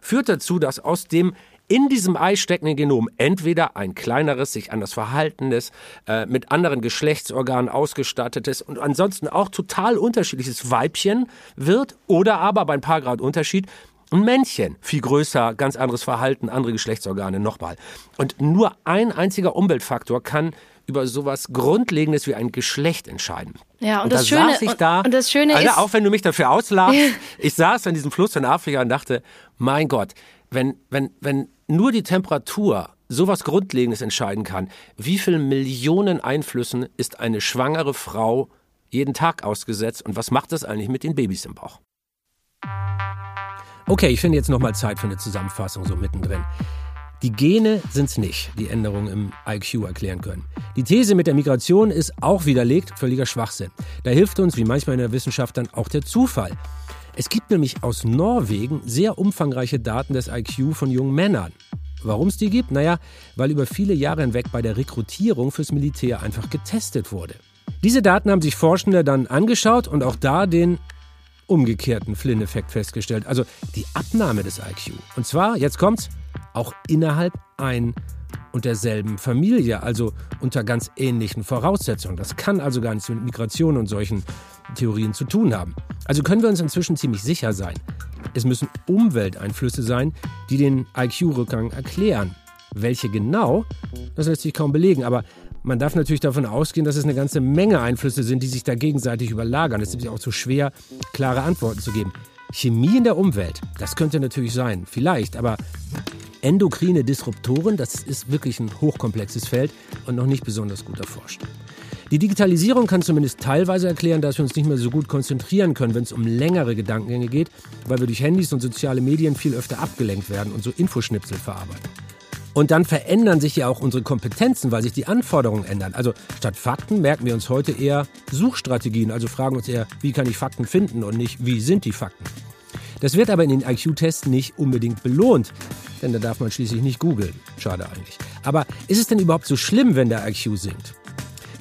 führt dazu, dass aus dem in diesem Ei steckenden Genom entweder ein kleineres, sich anders verhaltendes, äh, mit anderen Geschlechtsorganen ausgestattetes und ansonsten auch total unterschiedliches Weibchen wird oder aber bei ein paar Grad Unterschied ein Männchen, viel größer, ganz anderes Verhalten, andere Geschlechtsorgane nochmal. Und nur ein einziger Umweltfaktor kann über sowas Grundlegendes wie ein Geschlecht entscheiden. Ja, und, und das Schöne, ich da, und, das Schöne Alter, ist, auch wenn du mich dafür auslachst, ich saß an diesem Fluss in Afrika und dachte, mein Gott, wenn, wenn, wenn nur die Temperatur sowas Grundlegendes entscheiden kann, wie viel Millionen Einflüssen ist eine schwangere Frau jeden Tag ausgesetzt und was macht das eigentlich mit den Babys im Bauch? Okay, ich finde jetzt nochmal Zeit für eine Zusammenfassung so mittendrin. Die Gene sind es nicht, die Änderungen im IQ erklären können. Die These mit der Migration ist auch widerlegt, völliger Schwachsinn. Da hilft uns, wie manchmal in der Wissenschaft, dann auch der Zufall. Es gibt nämlich aus Norwegen sehr umfangreiche Daten des IQ von jungen Männern. Warum es die gibt? Naja, weil über viele Jahre hinweg bei der Rekrutierung fürs Militär einfach getestet wurde. Diese Daten haben sich Forschende dann angeschaut und auch da den umgekehrten Flynn-Effekt festgestellt, also die Abnahme des IQ. Und zwar, jetzt kommt's, auch innerhalb ein und derselben Familie, also unter ganz ähnlichen Voraussetzungen. Das kann also gar nichts mit Migration und solchen Theorien zu tun haben. Also können wir uns inzwischen ziemlich sicher sein. Es müssen Umwelteinflüsse sein, die den IQ-Rückgang erklären. Welche genau, das lässt sich kaum belegen, aber man darf natürlich davon ausgehen, dass es eine ganze Menge Einflüsse sind, die sich da gegenseitig überlagern. Es ist ja auch zu schwer, klare Antworten zu geben. Chemie in der Umwelt, das könnte natürlich sein, vielleicht, aber endokrine Disruptoren, das ist wirklich ein hochkomplexes Feld und noch nicht besonders gut erforscht. Die Digitalisierung kann zumindest teilweise erklären, dass wir uns nicht mehr so gut konzentrieren können, wenn es um längere Gedankengänge geht, weil wir durch Handys und soziale Medien viel öfter abgelenkt werden und so Infoschnipsel verarbeiten. Und dann verändern sich ja auch unsere Kompetenzen, weil sich die Anforderungen ändern. Also statt Fakten merken wir uns heute eher Suchstrategien, also fragen uns eher, wie kann ich Fakten finden und nicht, wie sind die Fakten. Das wird aber in den IQ-Tests nicht unbedingt belohnt, denn da darf man schließlich nicht googeln. Schade eigentlich. Aber ist es denn überhaupt so schlimm, wenn der IQ sinkt?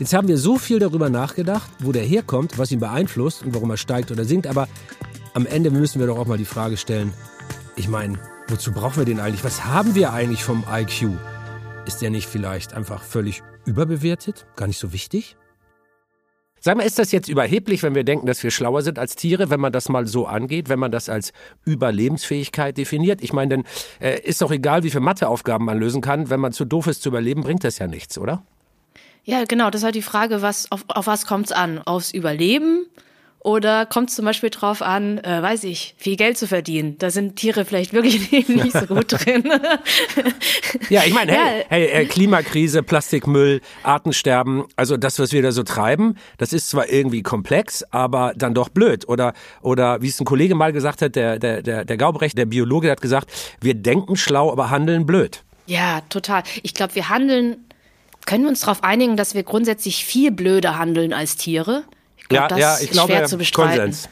Jetzt haben wir so viel darüber nachgedacht, wo der herkommt, was ihn beeinflusst und warum er steigt oder sinkt, aber am Ende müssen wir doch auch mal die Frage stellen, ich meine, wozu brauchen wir den eigentlich? Was haben wir eigentlich vom IQ? Ist der nicht vielleicht einfach völlig überbewertet? Gar nicht so wichtig? Sag mal, ist das jetzt überheblich, wenn wir denken, dass wir schlauer sind als Tiere, wenn man das mal so angeht, wenn man das als Überlebensfähigkeit definiert? Ich meine, denn äh, ist doch egal, wie viele Matheaufgaben man lösen kann, wenn man zu doof ist zu überleben, bringt das ja nichts, oder? Ja, genau, das ist halt die Frage, was, auf, auf was kommt es an? Aufs Überleben? Oder kommt es zum Beispiel drauf an, äh, weiß ich, viel Geld zu verdienen? Da sind Tiere vielleicht wirklich nicht so gut drin. ja, ich meine, hey, hey, äh, Klimakrise, Plastikmüll, Artensterben, also das, was wir da so treiben, das ist zwar irgendwie komplex, aber dann doch blöd. Oder, oder wie es ein Kollege mal gesagt hat, der, der, der, der Gaubrecht, der Biologe, der hat gesagt, wir denken schlau, aber handeln blöd. Ja, total. Ich glaube, wir handeln können wir uns darauf einigen, dass wir grundsätzlich viel blöder handeln als Tiere? Ich glaub, ja, das ja, ich ist glaube, schwer zu bestreiten. Konsens.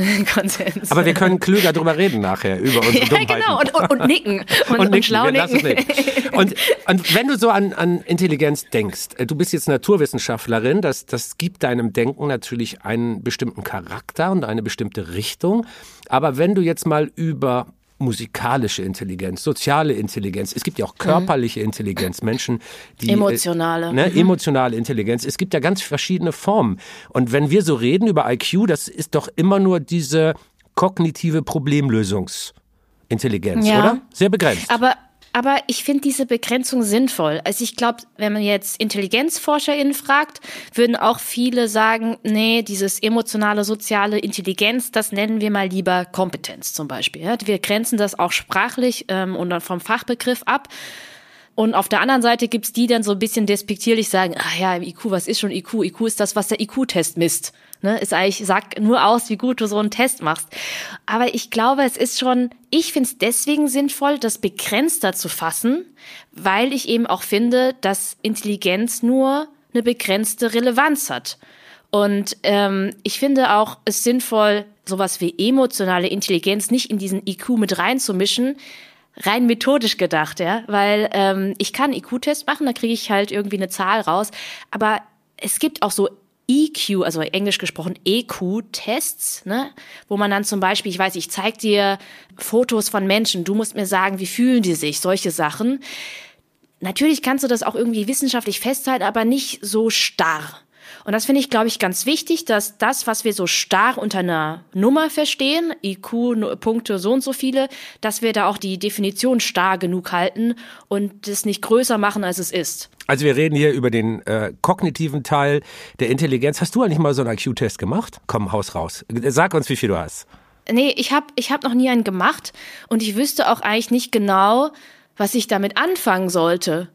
Konsens. Aber wir können klüger drüber reden nachher über unsere ja, Dummheiten. genau, und, und, und nicken. Und, und, und schlau nicken. Und, und wenn du so an, an Intelligenz denkst, äh, du bist jetzt Naturwissenschaftlerin, das, das gibt deinem Denken natürlich einen bestimmten Charakter und eine bestimmte Richtung. Aber wenn du jetzt mal über musikalische Intelligenz, soziale Intelligenz. Es gibt ja auch körperliche. Intelligenz, Menschen, die emotionale, äh, ne, mhm. emotionale Intelligenz. Es gibt ja ganz verschiedene Formen. Und wenn wir so reden über IQ, das ist doch immer nur diese kognitive Problemlösungsintelligenz, ja. oder? Sehr begrenzt. Aber Aber ich finde diese Begrenzung sinnvoll. Also ich glaube, wenn man jetzt IntelligenzforscherInnen fragt, würden auch viele sagen, nee, dieses emotionale, soziale Intelligenz, das nennen wir mal lieber Kompetenz zum Beispiel. Wir grenzen das auch sprachlich ähm, und dann vom Fachbegriff ab. Und auf der anderen Seite gibt's die dann so ein bisschen despektierlich sagen, ah ja, IQ, was ist schon IQ? IQ ist das, was der IQ-Test misst. Ne, ist eigentlich, sag nur aus, wie gut du so einen Test machst. Aber ich glaube, es ist schon, ich finde es deswegen sinnvoll, das begrenzter zu fassen, weil ich eben auch finde, dass Intelligenz nur eine begrenzte Relevanz hat. Und ähm, ich finde auch es sinnvoll, sowas wie emotionale Intelligenz nicht in diesen IQ mit reinzumischen, rein methodisch gedacht, ja, weil ähm, ich kann IQ-Test machen, da kriege ich halt irgendwie eine Zahl raus, aber es gibt auch so EQ, also englisch gesprochen EQ-Tests, ne? wo man dann zum Beispiel, ich weiß, ich zeig dir Fotos von Menschen, du musst mir sagen, wie fühlen die sich, solche Sachen. Natürlich kannst du das auch irgendwie wissenschaftlich festhalten, aber nicht so starr. Und das finde ich, glaube ich, ganz wichtig, dass das, was wir so starr unter einer Nummer verstehen, IQ, Punkte so und so viele, dass wir da auch die Definition starr genug halten und das nicht größer machen, als es ist. Also wir reden hier über den äh, kognitiven Teil der Intelligenz. Hast du eigentlich mal so einen IQ-Test gemacht? Komm, Haus raus. Sag uns, wie viel du hast. Nee, ich habe ich hab noch nie einen gemacht und ich wüsste auch eigentlich nicht genau, was ich damit anfangen sollte.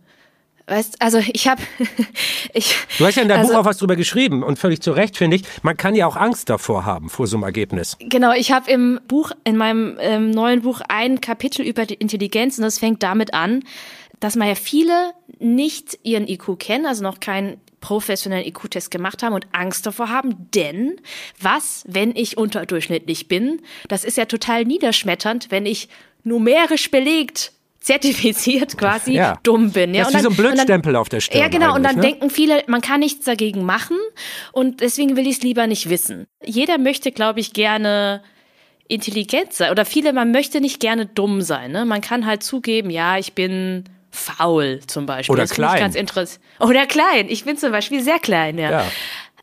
Weißt, also ich habe ich Du hast ja in deinem also, Buch auch was drüber geschrieben und völlig zu Recht finde ich, man kann ja auch Angst davor haben vor so einem Ergebnis. Genau, ich habe im Buch in meinem ähm, neuen Buch ein Kapitel über die Intelligenz und das fängt damit an, dass man ja viele nicht ihren IQ kennen, also noch keinen professionellen IQ-Test gemacht haben und Angst davor haben, denn was, wenn ich unterdurchschnittlich bin? Das ist ja total niederschmetternd, wenn ich numerisch belegt zertifiziert quasi ja. dumm bin. Ja? Das ist wie so ein Blödstempel dann, auf der Stirn. Ja, genau. Und dann ne? denken viele, man kann nichts dagegen machen und deswegen will ich es lieber nicht wissen. Jeder möchte, glaube ich, gerne intelligent sein oder viele, man möchte nicht gerne dumm sein. Ne? Man kann halt zugeben, ja, ich bin faul zum Beispiel. Oder das klein. ganz interessant. Oder klein. Ich bin zum Beispiel sehr klein, ja. ja.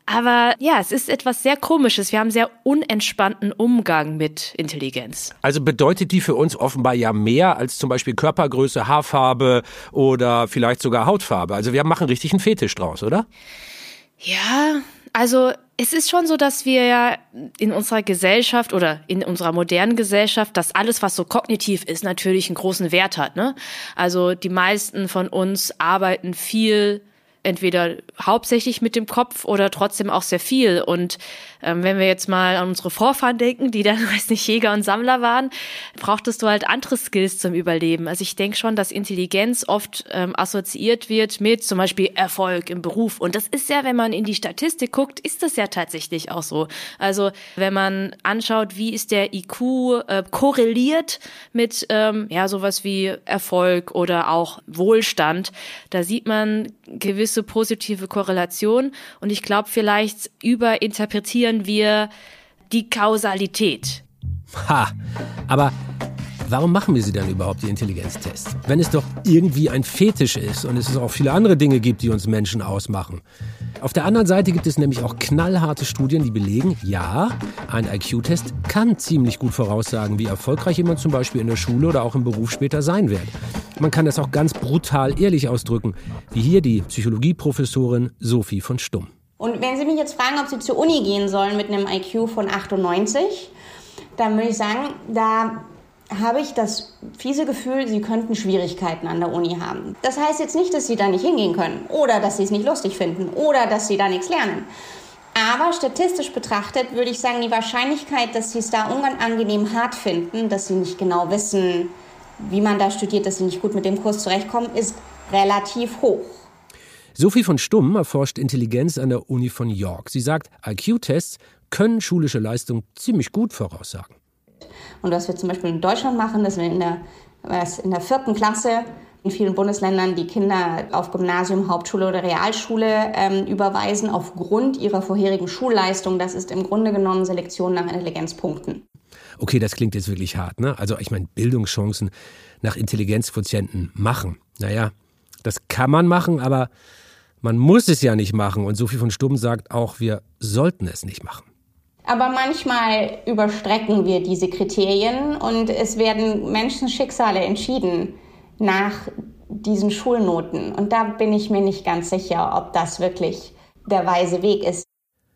Aber ja, es ist etwas sehr Komisches. Wir haben sehr unentspannten Umgang mit Intelligenz. Also bedeutet die für uns offenbar ja mehr als zum Beispiel Körpergröße, Haarfarbe oder vielleicht sogar Hautfarbe. Also wir machen richtig einen Fetisch draus, oder? Ja, also es ist schon so, dass wir ja in unserer Gesellschaft oder in unserer modernen Gesellschaft, dass alles, was so kognitiv ist, natürlich einen großen Wert hat. Ne? Also die meisten von uns arbeiten viel entweder hauptsächlich mit dem Kopf oder trotzdem auch sehr viel. Und ähm, wenn wir jetzt mal an unsere Vorfahren denken, die dann, weiß nicht, Jäger und Sammler waren, brauchtest du halt andere Skills zum Überleben. Also ich denke schon, dass Intelligenz oft ähm, assoziiert wird mit zum Beispiel Erfolg im Beruf. Und das ist ja, wenn man in die Statistik guckt, ist das ja tatsächlich auch so. Also wenn man anschaut, wie ist der IQ äh, korreliert mit ähm, ja sowas wie Erfolg oder auch Wohlstand, da sieht man gewisse positive Korrelation. Und ich glaube, vielleicht überinterpretieren wir die Kausalität. Ha, aber warum machen wir sie dann überhaupt, die Intelligenztests? Wenn es doch irgendwie ein Fetisch ist und es auch viele andere Dinge gibt, die uns Menschen ausmachen. Auf der anderen Seite gibt es nämlich auch knallharte Studien, die belegen, ja, ein IQ-Test kann ziemlich gut voraussagen, wie erfolgreich jemand zum Beispiel in der Schule oder auch im Beruf später sein wird. Man kann das auch ganz brutal ehrlich ausdrücken, wie hier die Psychologieprofessorin Sophie von Stumm. Und wenn Sie mich jetzt fragen, ob Sie zur Uni gehen sollen mit einem IQ von 98, dann würde ich sagen, da habe ich das fiese Gefühl, Sie könnten Schwierigkeiten an der Uni haben. Das heißt jetzt nicht, dass Sie da nicht hingehen können oder dass Sie es nicht lustig finden oder dass Sie da nichts lernen. Aber statistisch betrachtet würde ich sagen, die Wahrscheinlichkeit, dass Sie es da unangenehm hart finden, dass Sie nicht genau wissen, wie man da studiert, dass Sie nicht gut mit dem Kurs zurechtkommen, ist relativ hoch. Sophie von Stumm erforscht Intelligenz an der Uni von York. Sie sagt, IQ-Tests können schulische Leistung ziemlich gut voraussagen. Und was wir zum Beispiel in Deutschland machen, dass wir in der, in der vierten Klasse in vielen Bundesländern die Kinder auf Gymnasium, Hauptschule oder Realschule ähm, überweisen aufgrund ihrer vorherigen Schulleistung. Das ist im Grunde genommen Selektion nach Intelligenzpunkten. Okay, das klingt jetzt wirklich hart, ne? Also ich meine, Bildungschancen nach Intelligenzquotienten machen. Naja, das kann man machen, aber man muss es ja nicht machen. Und Sophie von Stumm sagt auch, wir sollten es nicht machen. Aber manchmal überstrecken wir diese Kriterien und es werden Menschenschicksale entschieden. nach diesen Schulnoten. Und da bin ich mir nicht ganz sicher, ob das wirklich der weise Weg ist.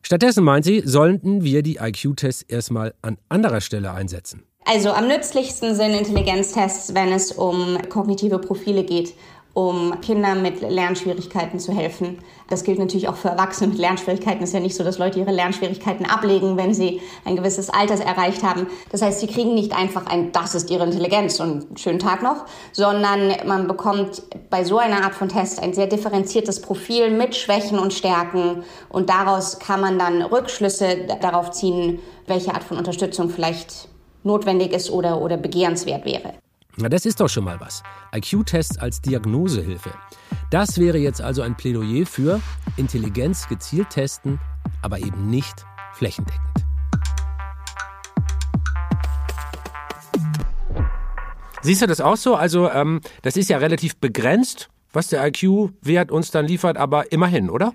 Stattdessen meint sie, sollten wir die IQ-Tests erstmal an anderer Stelle einsetzen. Also am nützlichsten sind Intelligenztests, wenn es um kognitive Profile geht um Kindern mit Lernschwierigkeiten zu helfen. Das gilt natürlich auch für Erwachsene mit Lernschwierigkeiten. Es ist ja nicht so, dass Leute ihre Lernschwierigkeiten ablegen, wenn sie ein gewisses Alter erreicht haben. Das heißt, sie kriegen nicht einfach ein, das ist ihre Intelligenz und schönen Tag noch, sondern man bekommt bei so einer Art von Test ein sehr differenziertes Profil mit Schwächen und Stärken und daraus kann man dann Rückschlüsse darauf ziehen, welche Art von Unterstützung vielleicht notwendig ist oder, oder begehrenswert wäre. Na, das ist doch schon mal was. IQ-Tests als Diagnosehilfe. Das wäre jetzt also ein Plädoyer für Intelligenz gezielt testen, aber eben nicht flächendeckend. Siehst du das auch so? Also, ähm, das ist ja relativ begrenzt, was der IQ-Wert uns dann liefert, aber immerhin, oder?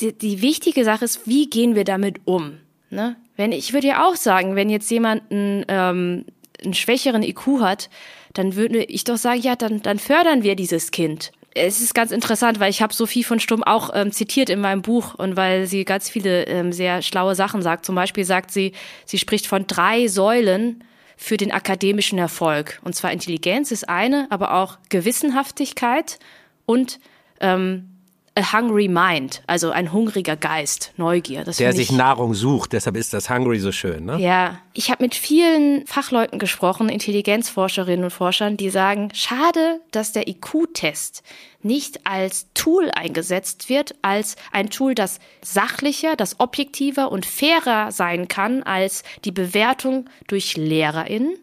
Die, die wichtige Sache ist, wie gehen wir damit um? Ne? Wenn, ich würde ja auch sagen, wenn jetzt jemand ein ähm, einen schwächeren IQ hat, dann würde ich doch sagen, ja, dann, dann fördern wir dieses Kind. Es ist ganz interessant, weil ich habe Sophie von Stumm auch ähm, zitiert in meinem Buch und weil sie ganz viele ähm, sehr schlaue Sachen sagt. Zum Beispiel sagt sie, sie spricht von drei Säulen für den akademischen Erfolg. Und zwar Intelligenz ist eine, aber auch Gewissenhaftigkeit und ähm, a hungry mind, also ein hungriger Geist, Neugier. Das Der sich Nahrung sucht, deshalb ist das hungry so schön, ne? Ja, ich habe mit vielen Fachleuten gesprochen, Intelligenzforscherinnen und Forschern, die sagen, schade, dass der IQ-Test nicht als Tool eingesetzt wird, als ein Tool, das sachlicher, das objektiver und fairer sein kann als die Bewertung durch LehrerInnen,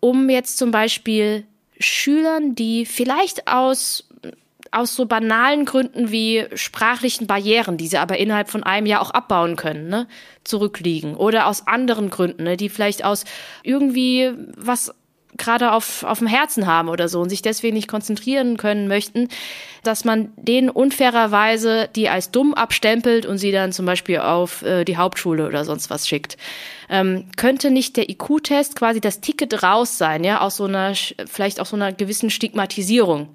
um jetzt zum Beispiel Schülern, die vielleicht aus aus so banalen Gründen wie sprachlichen Barrieren, die sie aber innerhalb von einem Jahr auch abbauen können, ne, zurückliegen. Oder aus anderen Gründen, ne, die vielleicht aus irgendwie was gerade auf, auf dem Herzen haben oder so und sich deswegen nicht konzentrieren können möchten, dass man denen unfairerweise die als dumm abstempelt und sie dann zum Beispiel auf äh, die Hauptschule oder sonst was schickt. Ähm, könnte nicht der IQ-Test quasi das Ticket raus sein, ja, aus so einer, vielleicht auch so einer gewissen Stigmatisierung?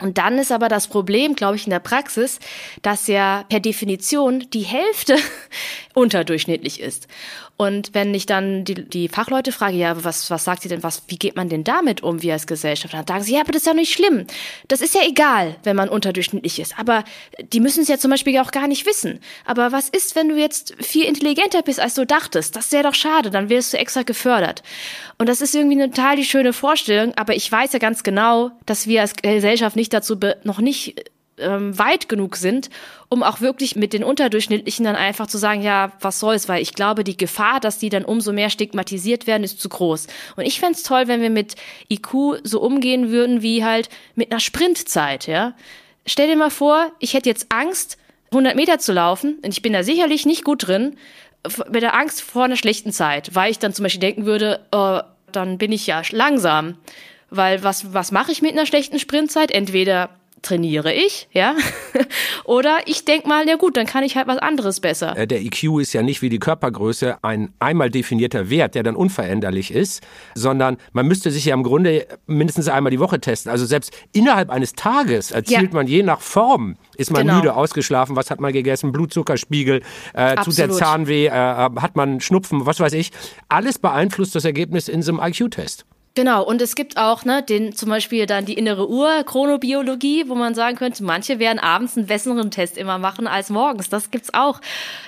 Und dann ist aber das Problem, glaube ich, in der Praxis, dass ja per Definition die Hälfte unterdurchschnittlich ist. Und wenn ich dann die, die Fachleute frage, ja, was, was sagt ihr denn, was, wie geht man denn damit um, wie als Gesellschaft? Dann sagen sie, ja, aber das ist ja nicht schlimm. Das ist ja egal, wenn man unterdurchschnittlich ist. Aber die müssen es ja zum Beispiel auch gar nicht wissen. Aber was ist, wenn du jetzt viel intelligenter bist, als du dachtest? Das wäre doch schade, dann wirst du extra gefördert. Und das ist irgendwie eine total die schöne Vorstellung, aber ich weiß ja ganz genau, dass wir als Gesellschaft nicht dazu noch nicht ähm, weit genug sind, um auch wirklich mit den Unterdurchschnittlichen dann einfach zu sagen, ja, was soll's, weil ich glaube, die Gefahr, dass die dann umso mehr stigmatisiert werden, ist zu groß. Und ich fände toll, wenn wir mit IQ so umgehen würden wie halt mit einer Sprintzeit, ja. Stell dir mal vor, ich hätte jetzt Angst, 100 Meter zu laufen, und ich bin da sicherlich nicht gut drin, mit der Angst vor einer schlechten Zeit, weil ich dann zum Beispiel denken würde, oh, dann bin ich ja langsam. Weil was, was mache ich mit einer schlechten Sprintzeit? Entweder trainiere ich, ja. Oder ich denk mal, ja gut, dann kann ich halt was anderes besser. Äh, der IQ ist ja nicht wie die Körpergröße ein einmal definierter Wert, der dann unveränderlich ist, sondern man müsste sich ja im Grunde mindestens einmal die Woche testen. Also selbst innerhalb eines Tages erzielt ja. man je nach Form, ist man genau. müde, ausgeschlafen, was hat man gegessen, Blutzuckerspiegel, äh, zu der Zahnweh, äh, hat man Schnupfen, was weiß ich. Alles beeinflusst das Ergebnis in so einem IQ-Test. Genau, und es gibt auch ne, den zum Beispiel dann die innere Uhr, Chronobiologie, wo man sagen könnte, manche werden abends einen besseren Test immer machen als morgens. Das gibt's auch.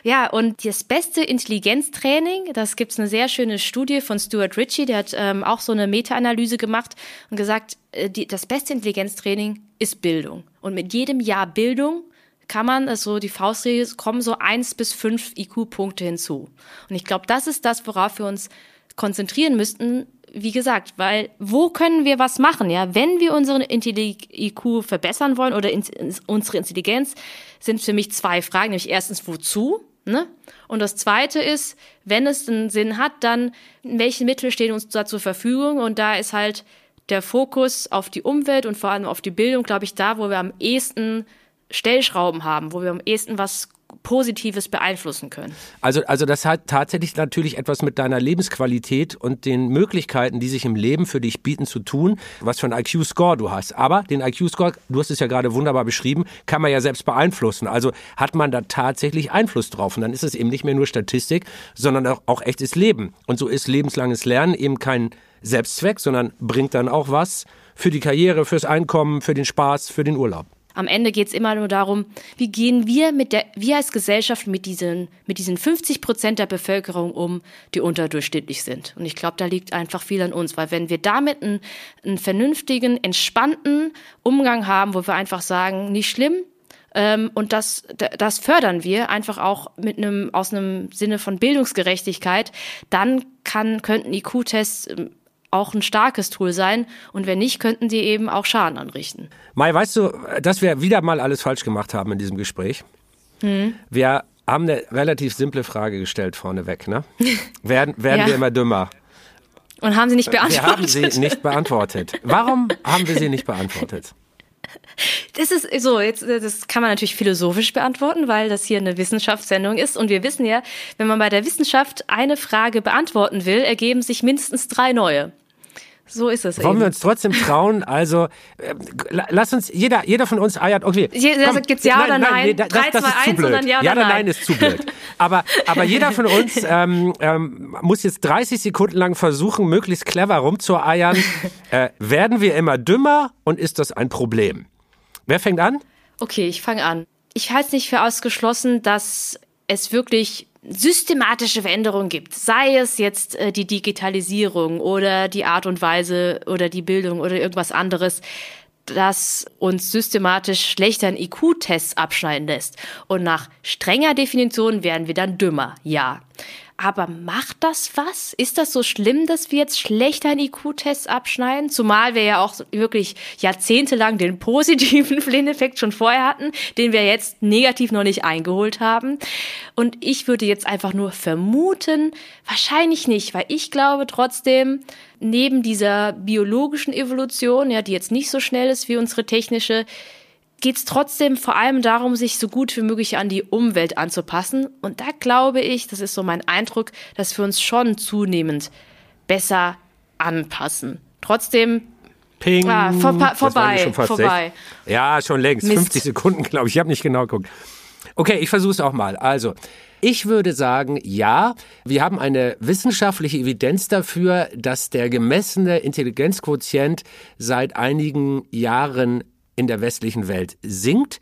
Ja, und das beste Intelligenztraining, das gibt's eine sehr schöne Studie von Stuart Ritchie, der hat ähm, auch so eine Meta-Analyse gemacht und gesagt, äh, die, das beste Intelligenztraining ist Bildung. Und mit jedem Jahr Bildung kann man, also die Faustregel, kommen so eins bis fünf IQ-Punkte hinzu. Und ich glaube, das ist das, worauf wir uns konzentrieren müssten, wie gesagt, weil wo können wir was machen, ja? Wenn wir unseren IQ verbessern wollen oder in, unsere Intelligenz, sind für mich zwei Fragen, nämlich erstens, wozu? Ne? Und das zweite ist, wenn es einen Sinn hat, dann welche Mittel stehen uns da zur Verfügung? Und da ist halt der Fokus auf die Umwelt und vor allem auf die Bildung, glaube ich, da, wo wir am ehesten Stellschrauben haben, wo wir am ehesten was Positives beeinflussen können. Also, also das hat tatsächlich natürlich etwas mit deiner Lebensqualität und den Möglichkeiten, die sich im Leben für dich bieten, zu tun, was für ein IQ-Score du hast. Aber den IQ-Score, du hast es ja gerade wunderbar beschrieben, kann man ja selbst beeinflussen. Also hat man da tatsächlich Einfluss drauf. Und dann ist es eben nicht mehr nur Statistik, sondern auch, auch echtes Leben. Und so ist lebenslanges Lernen eben kein Selbstzweck, sondern bringt dann auch was für die Karriere, fürs Einkommen, für den Spaß, für den Urlaub. Am Ende geht es immer nur darum, wie gehen wir mit der, wir als Gesellschaft mit diesen, mit diesen 50 Prozent der Bevölkerung um, die unterdurchschnittlich sind. Und ich glaube, da liegt einfach viel an uns, weil wenn wir damit einen, einen vernünftigen, entspannten Umgang haben, wo wir einfach sagen, nicht schlimm, ähm, und das, das fördern wir einfach auch mit einem, aus einem Sinne von Bildungsgerechtigkeit, dann kann, könnten IQ-Tests ähm, auch ein starkes Tool sein. Und wenn nicht, könnten die eben auch Schaden anrichten. Mai, weißt du, dass wir wieder mal alles falsch gemacht haben in diesem Gespräch? Hm. Wir haben eine relativ simple Frage gestellt vorneweg. Ne? Werden, werden ja. wir immer dümmer? Und haben sie nicht beantwortet? Wir haben sie nicht beantwortet. Warum haben wir sie nicht beantwortet? Das ist so, jetzt, das kann man natürlich philosophisch beantworten, weil das hier eine Wissenschaftssendung ist. Und wir wissen ja, wenn man bei der Wissenschaft eine Frage beantworten will, ergeben sich mindestens drei neue. So ist es. Wollen eben. wir uns trotzdem trauen? Also, äh, lass uns, jeder, jeder von uns eiert, okay. Jeder sagt jetzt ja nein, oder nein. nein nee, das, 3, das 2, ist zu blöd. Ja oder, ja oder nein. nein ist zu blöd. Aber, aber jeder von uns ähm, ähm, muss jetzt 30 Sekunden lang versuchen, möglichst clever rumzueiern. äh, werden wir immer dümmer und ist das ein Problem? Wer fängt an? Okay, ich fange an. Ich halte es nicht für ausgeschlossen, dass es wirklich systematische Veränderungen gibt, sei es jetzt äh, die Digitalisierung oder die Art und Weise oder die Bildung oder irgendwas anderes, das uns systematisch schlechteren IQ-Tests abschneiden lässt. Und nach strenger Definition werden wir dann dümmer, ja. Aber macht das was? Ist das so schlimm, dass wir jetzt schlechter IQ-Tests abschneiden? Zumal wir ja auch wirklich jahrzehntelang den positiven Flynn-Effekt schon vorher hatten, den wir jetzt negativ noch nicht eingeholt haben. Und ich würde jetzt einfach nur vermuten, wahrscheinlich nicht, weil ich glaube trotzdem, neben dieser biologischen Evolution, ja, die jetzt nicht so schnell ist wie unsere technische, geht es trotzdem vor allem darum, sich so gut wie möglich an die Umwelt anzupassen. Und da glaube ich, das ist so mein Eindruck, dass wir uns schon zunehmend besser anpassen. Trotzdem Ping. Ah, vor, vorbei, vorbei. Ja, schon längst. Mist. 50 Sekunden, glaube ich. Ich habe nicht genau geguckt. Okay, ich versuche es auch mal. Also, ich würde sagen, ja, wir haben eine wissenschaftliche Evidenz dafür, dass der gemessene Intelligenzquotient seit einigen Jahren in der westlichen Welt sinkt.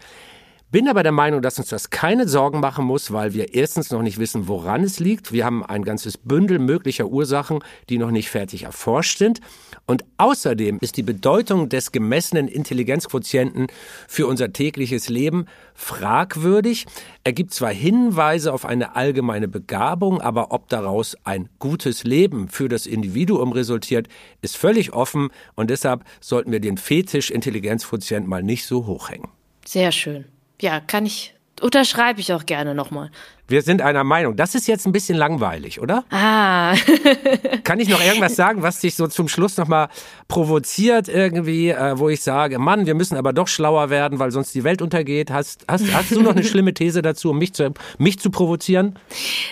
Bin aber der Meinung, dass uns das keine Sorgen machen muss, weil wir erstens noch nicht wissen, woran es liegt. Wir haben ein ganzes Bündel möglicher Ursachen, die noch nicht fertig erforscht sind. Und außerdem ist die Bedeutung des gemessenen Intelligenzquotienten für unser tägliches Leben fragwürdig. Er gibt zwar Hinweise auf eine allgemeine Begabung, aber ob daraus ein gutes Leben für das Individuum resultiert, ist völlig offen und deshalb sollten wir den Fetisch Intelligenzquotient mal nicht so hochhängen. Sehr schön ja, kann ich, unterschreibe ich auch gerne nochmal. Wir sind einer Meinung. Das ist jetzt ein bisschen langweilig, oder? Ah. Kann ich noch irgendwas sagen, was dich so zum Schluss nochmal provoziert irgendwie, äh, wo ich sage, Mann, wir müssen aber doch schlauer werden, weil sonst die Welt untergeht. Hast, hast, hast du noch eine schlimme These dazu, um mich zu, mich zu provozieren?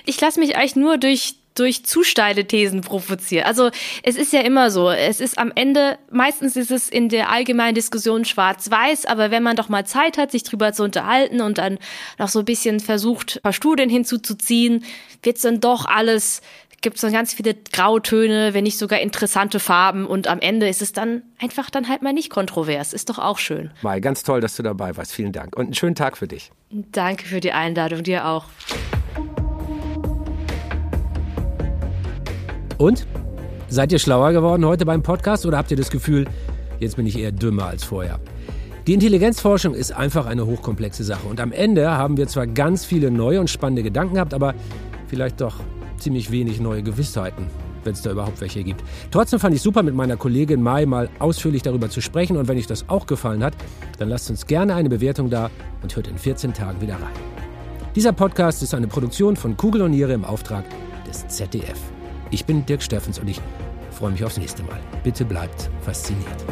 Ich lasse mich eigentlich nur durch durch zu steile Thesen provoziert. Also es ist ja immer so, es ist am Ende, meistens ist es in der allgemeinen Diskussion schwarz-weiß, aber wenn man doch mal Zeit hat, sich drüber zu unterhalten und dann noch so ein bisschen versucht, ein paar Studien hinzuzuziehen, wird es dann doch alles, gibt es dann ganz viele Grautöne, wenn nicht sogar interessante Farben und am Ende ist es dann einfach dann halt mal nicht kontrovers. Ist doch auch schön. Mai, ganz toll, dass du dabei warst. Vielen Dank und einen schönen Tag für dich. Danke für die Einladung, dir auch. Und? Seid ihr schlauer geworden heute beim Podcast oder habt ihr das Gefühl, jetzt bin ich eher dümmer als vorher? Die Intelligenzforschung ist einfach eine hochkomplexe Sache und am Ende haben wir zwar ganz viele neue und spannende Gedanken gehabt, aber vielleicht doch ziemlich wenig neue Gewissheiten, wenn es da überhaupt welche gibt. Trotzdem fand ich super, mit meiner Kollegin Mai mal ausführlich darüber zu sprechen und wenn euch das auch gefallen hat, dann lasst uns gerne eine Bewertung da und hört in 14 Tagen wieder rein. Dieser Podcast ist eine Produktion von Kugel und Niere im Auftrag des ZDF. Ich bin Dirk Steffens und ich freue mich aufs nächste Mal. Bitte bleibt fasziniert.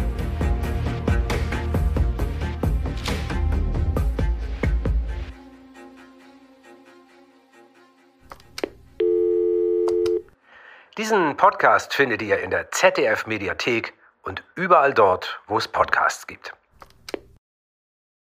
Diesen Podcast findet ihr in der ZDF Mediathek und überall dort, wo es Podcasts gibt.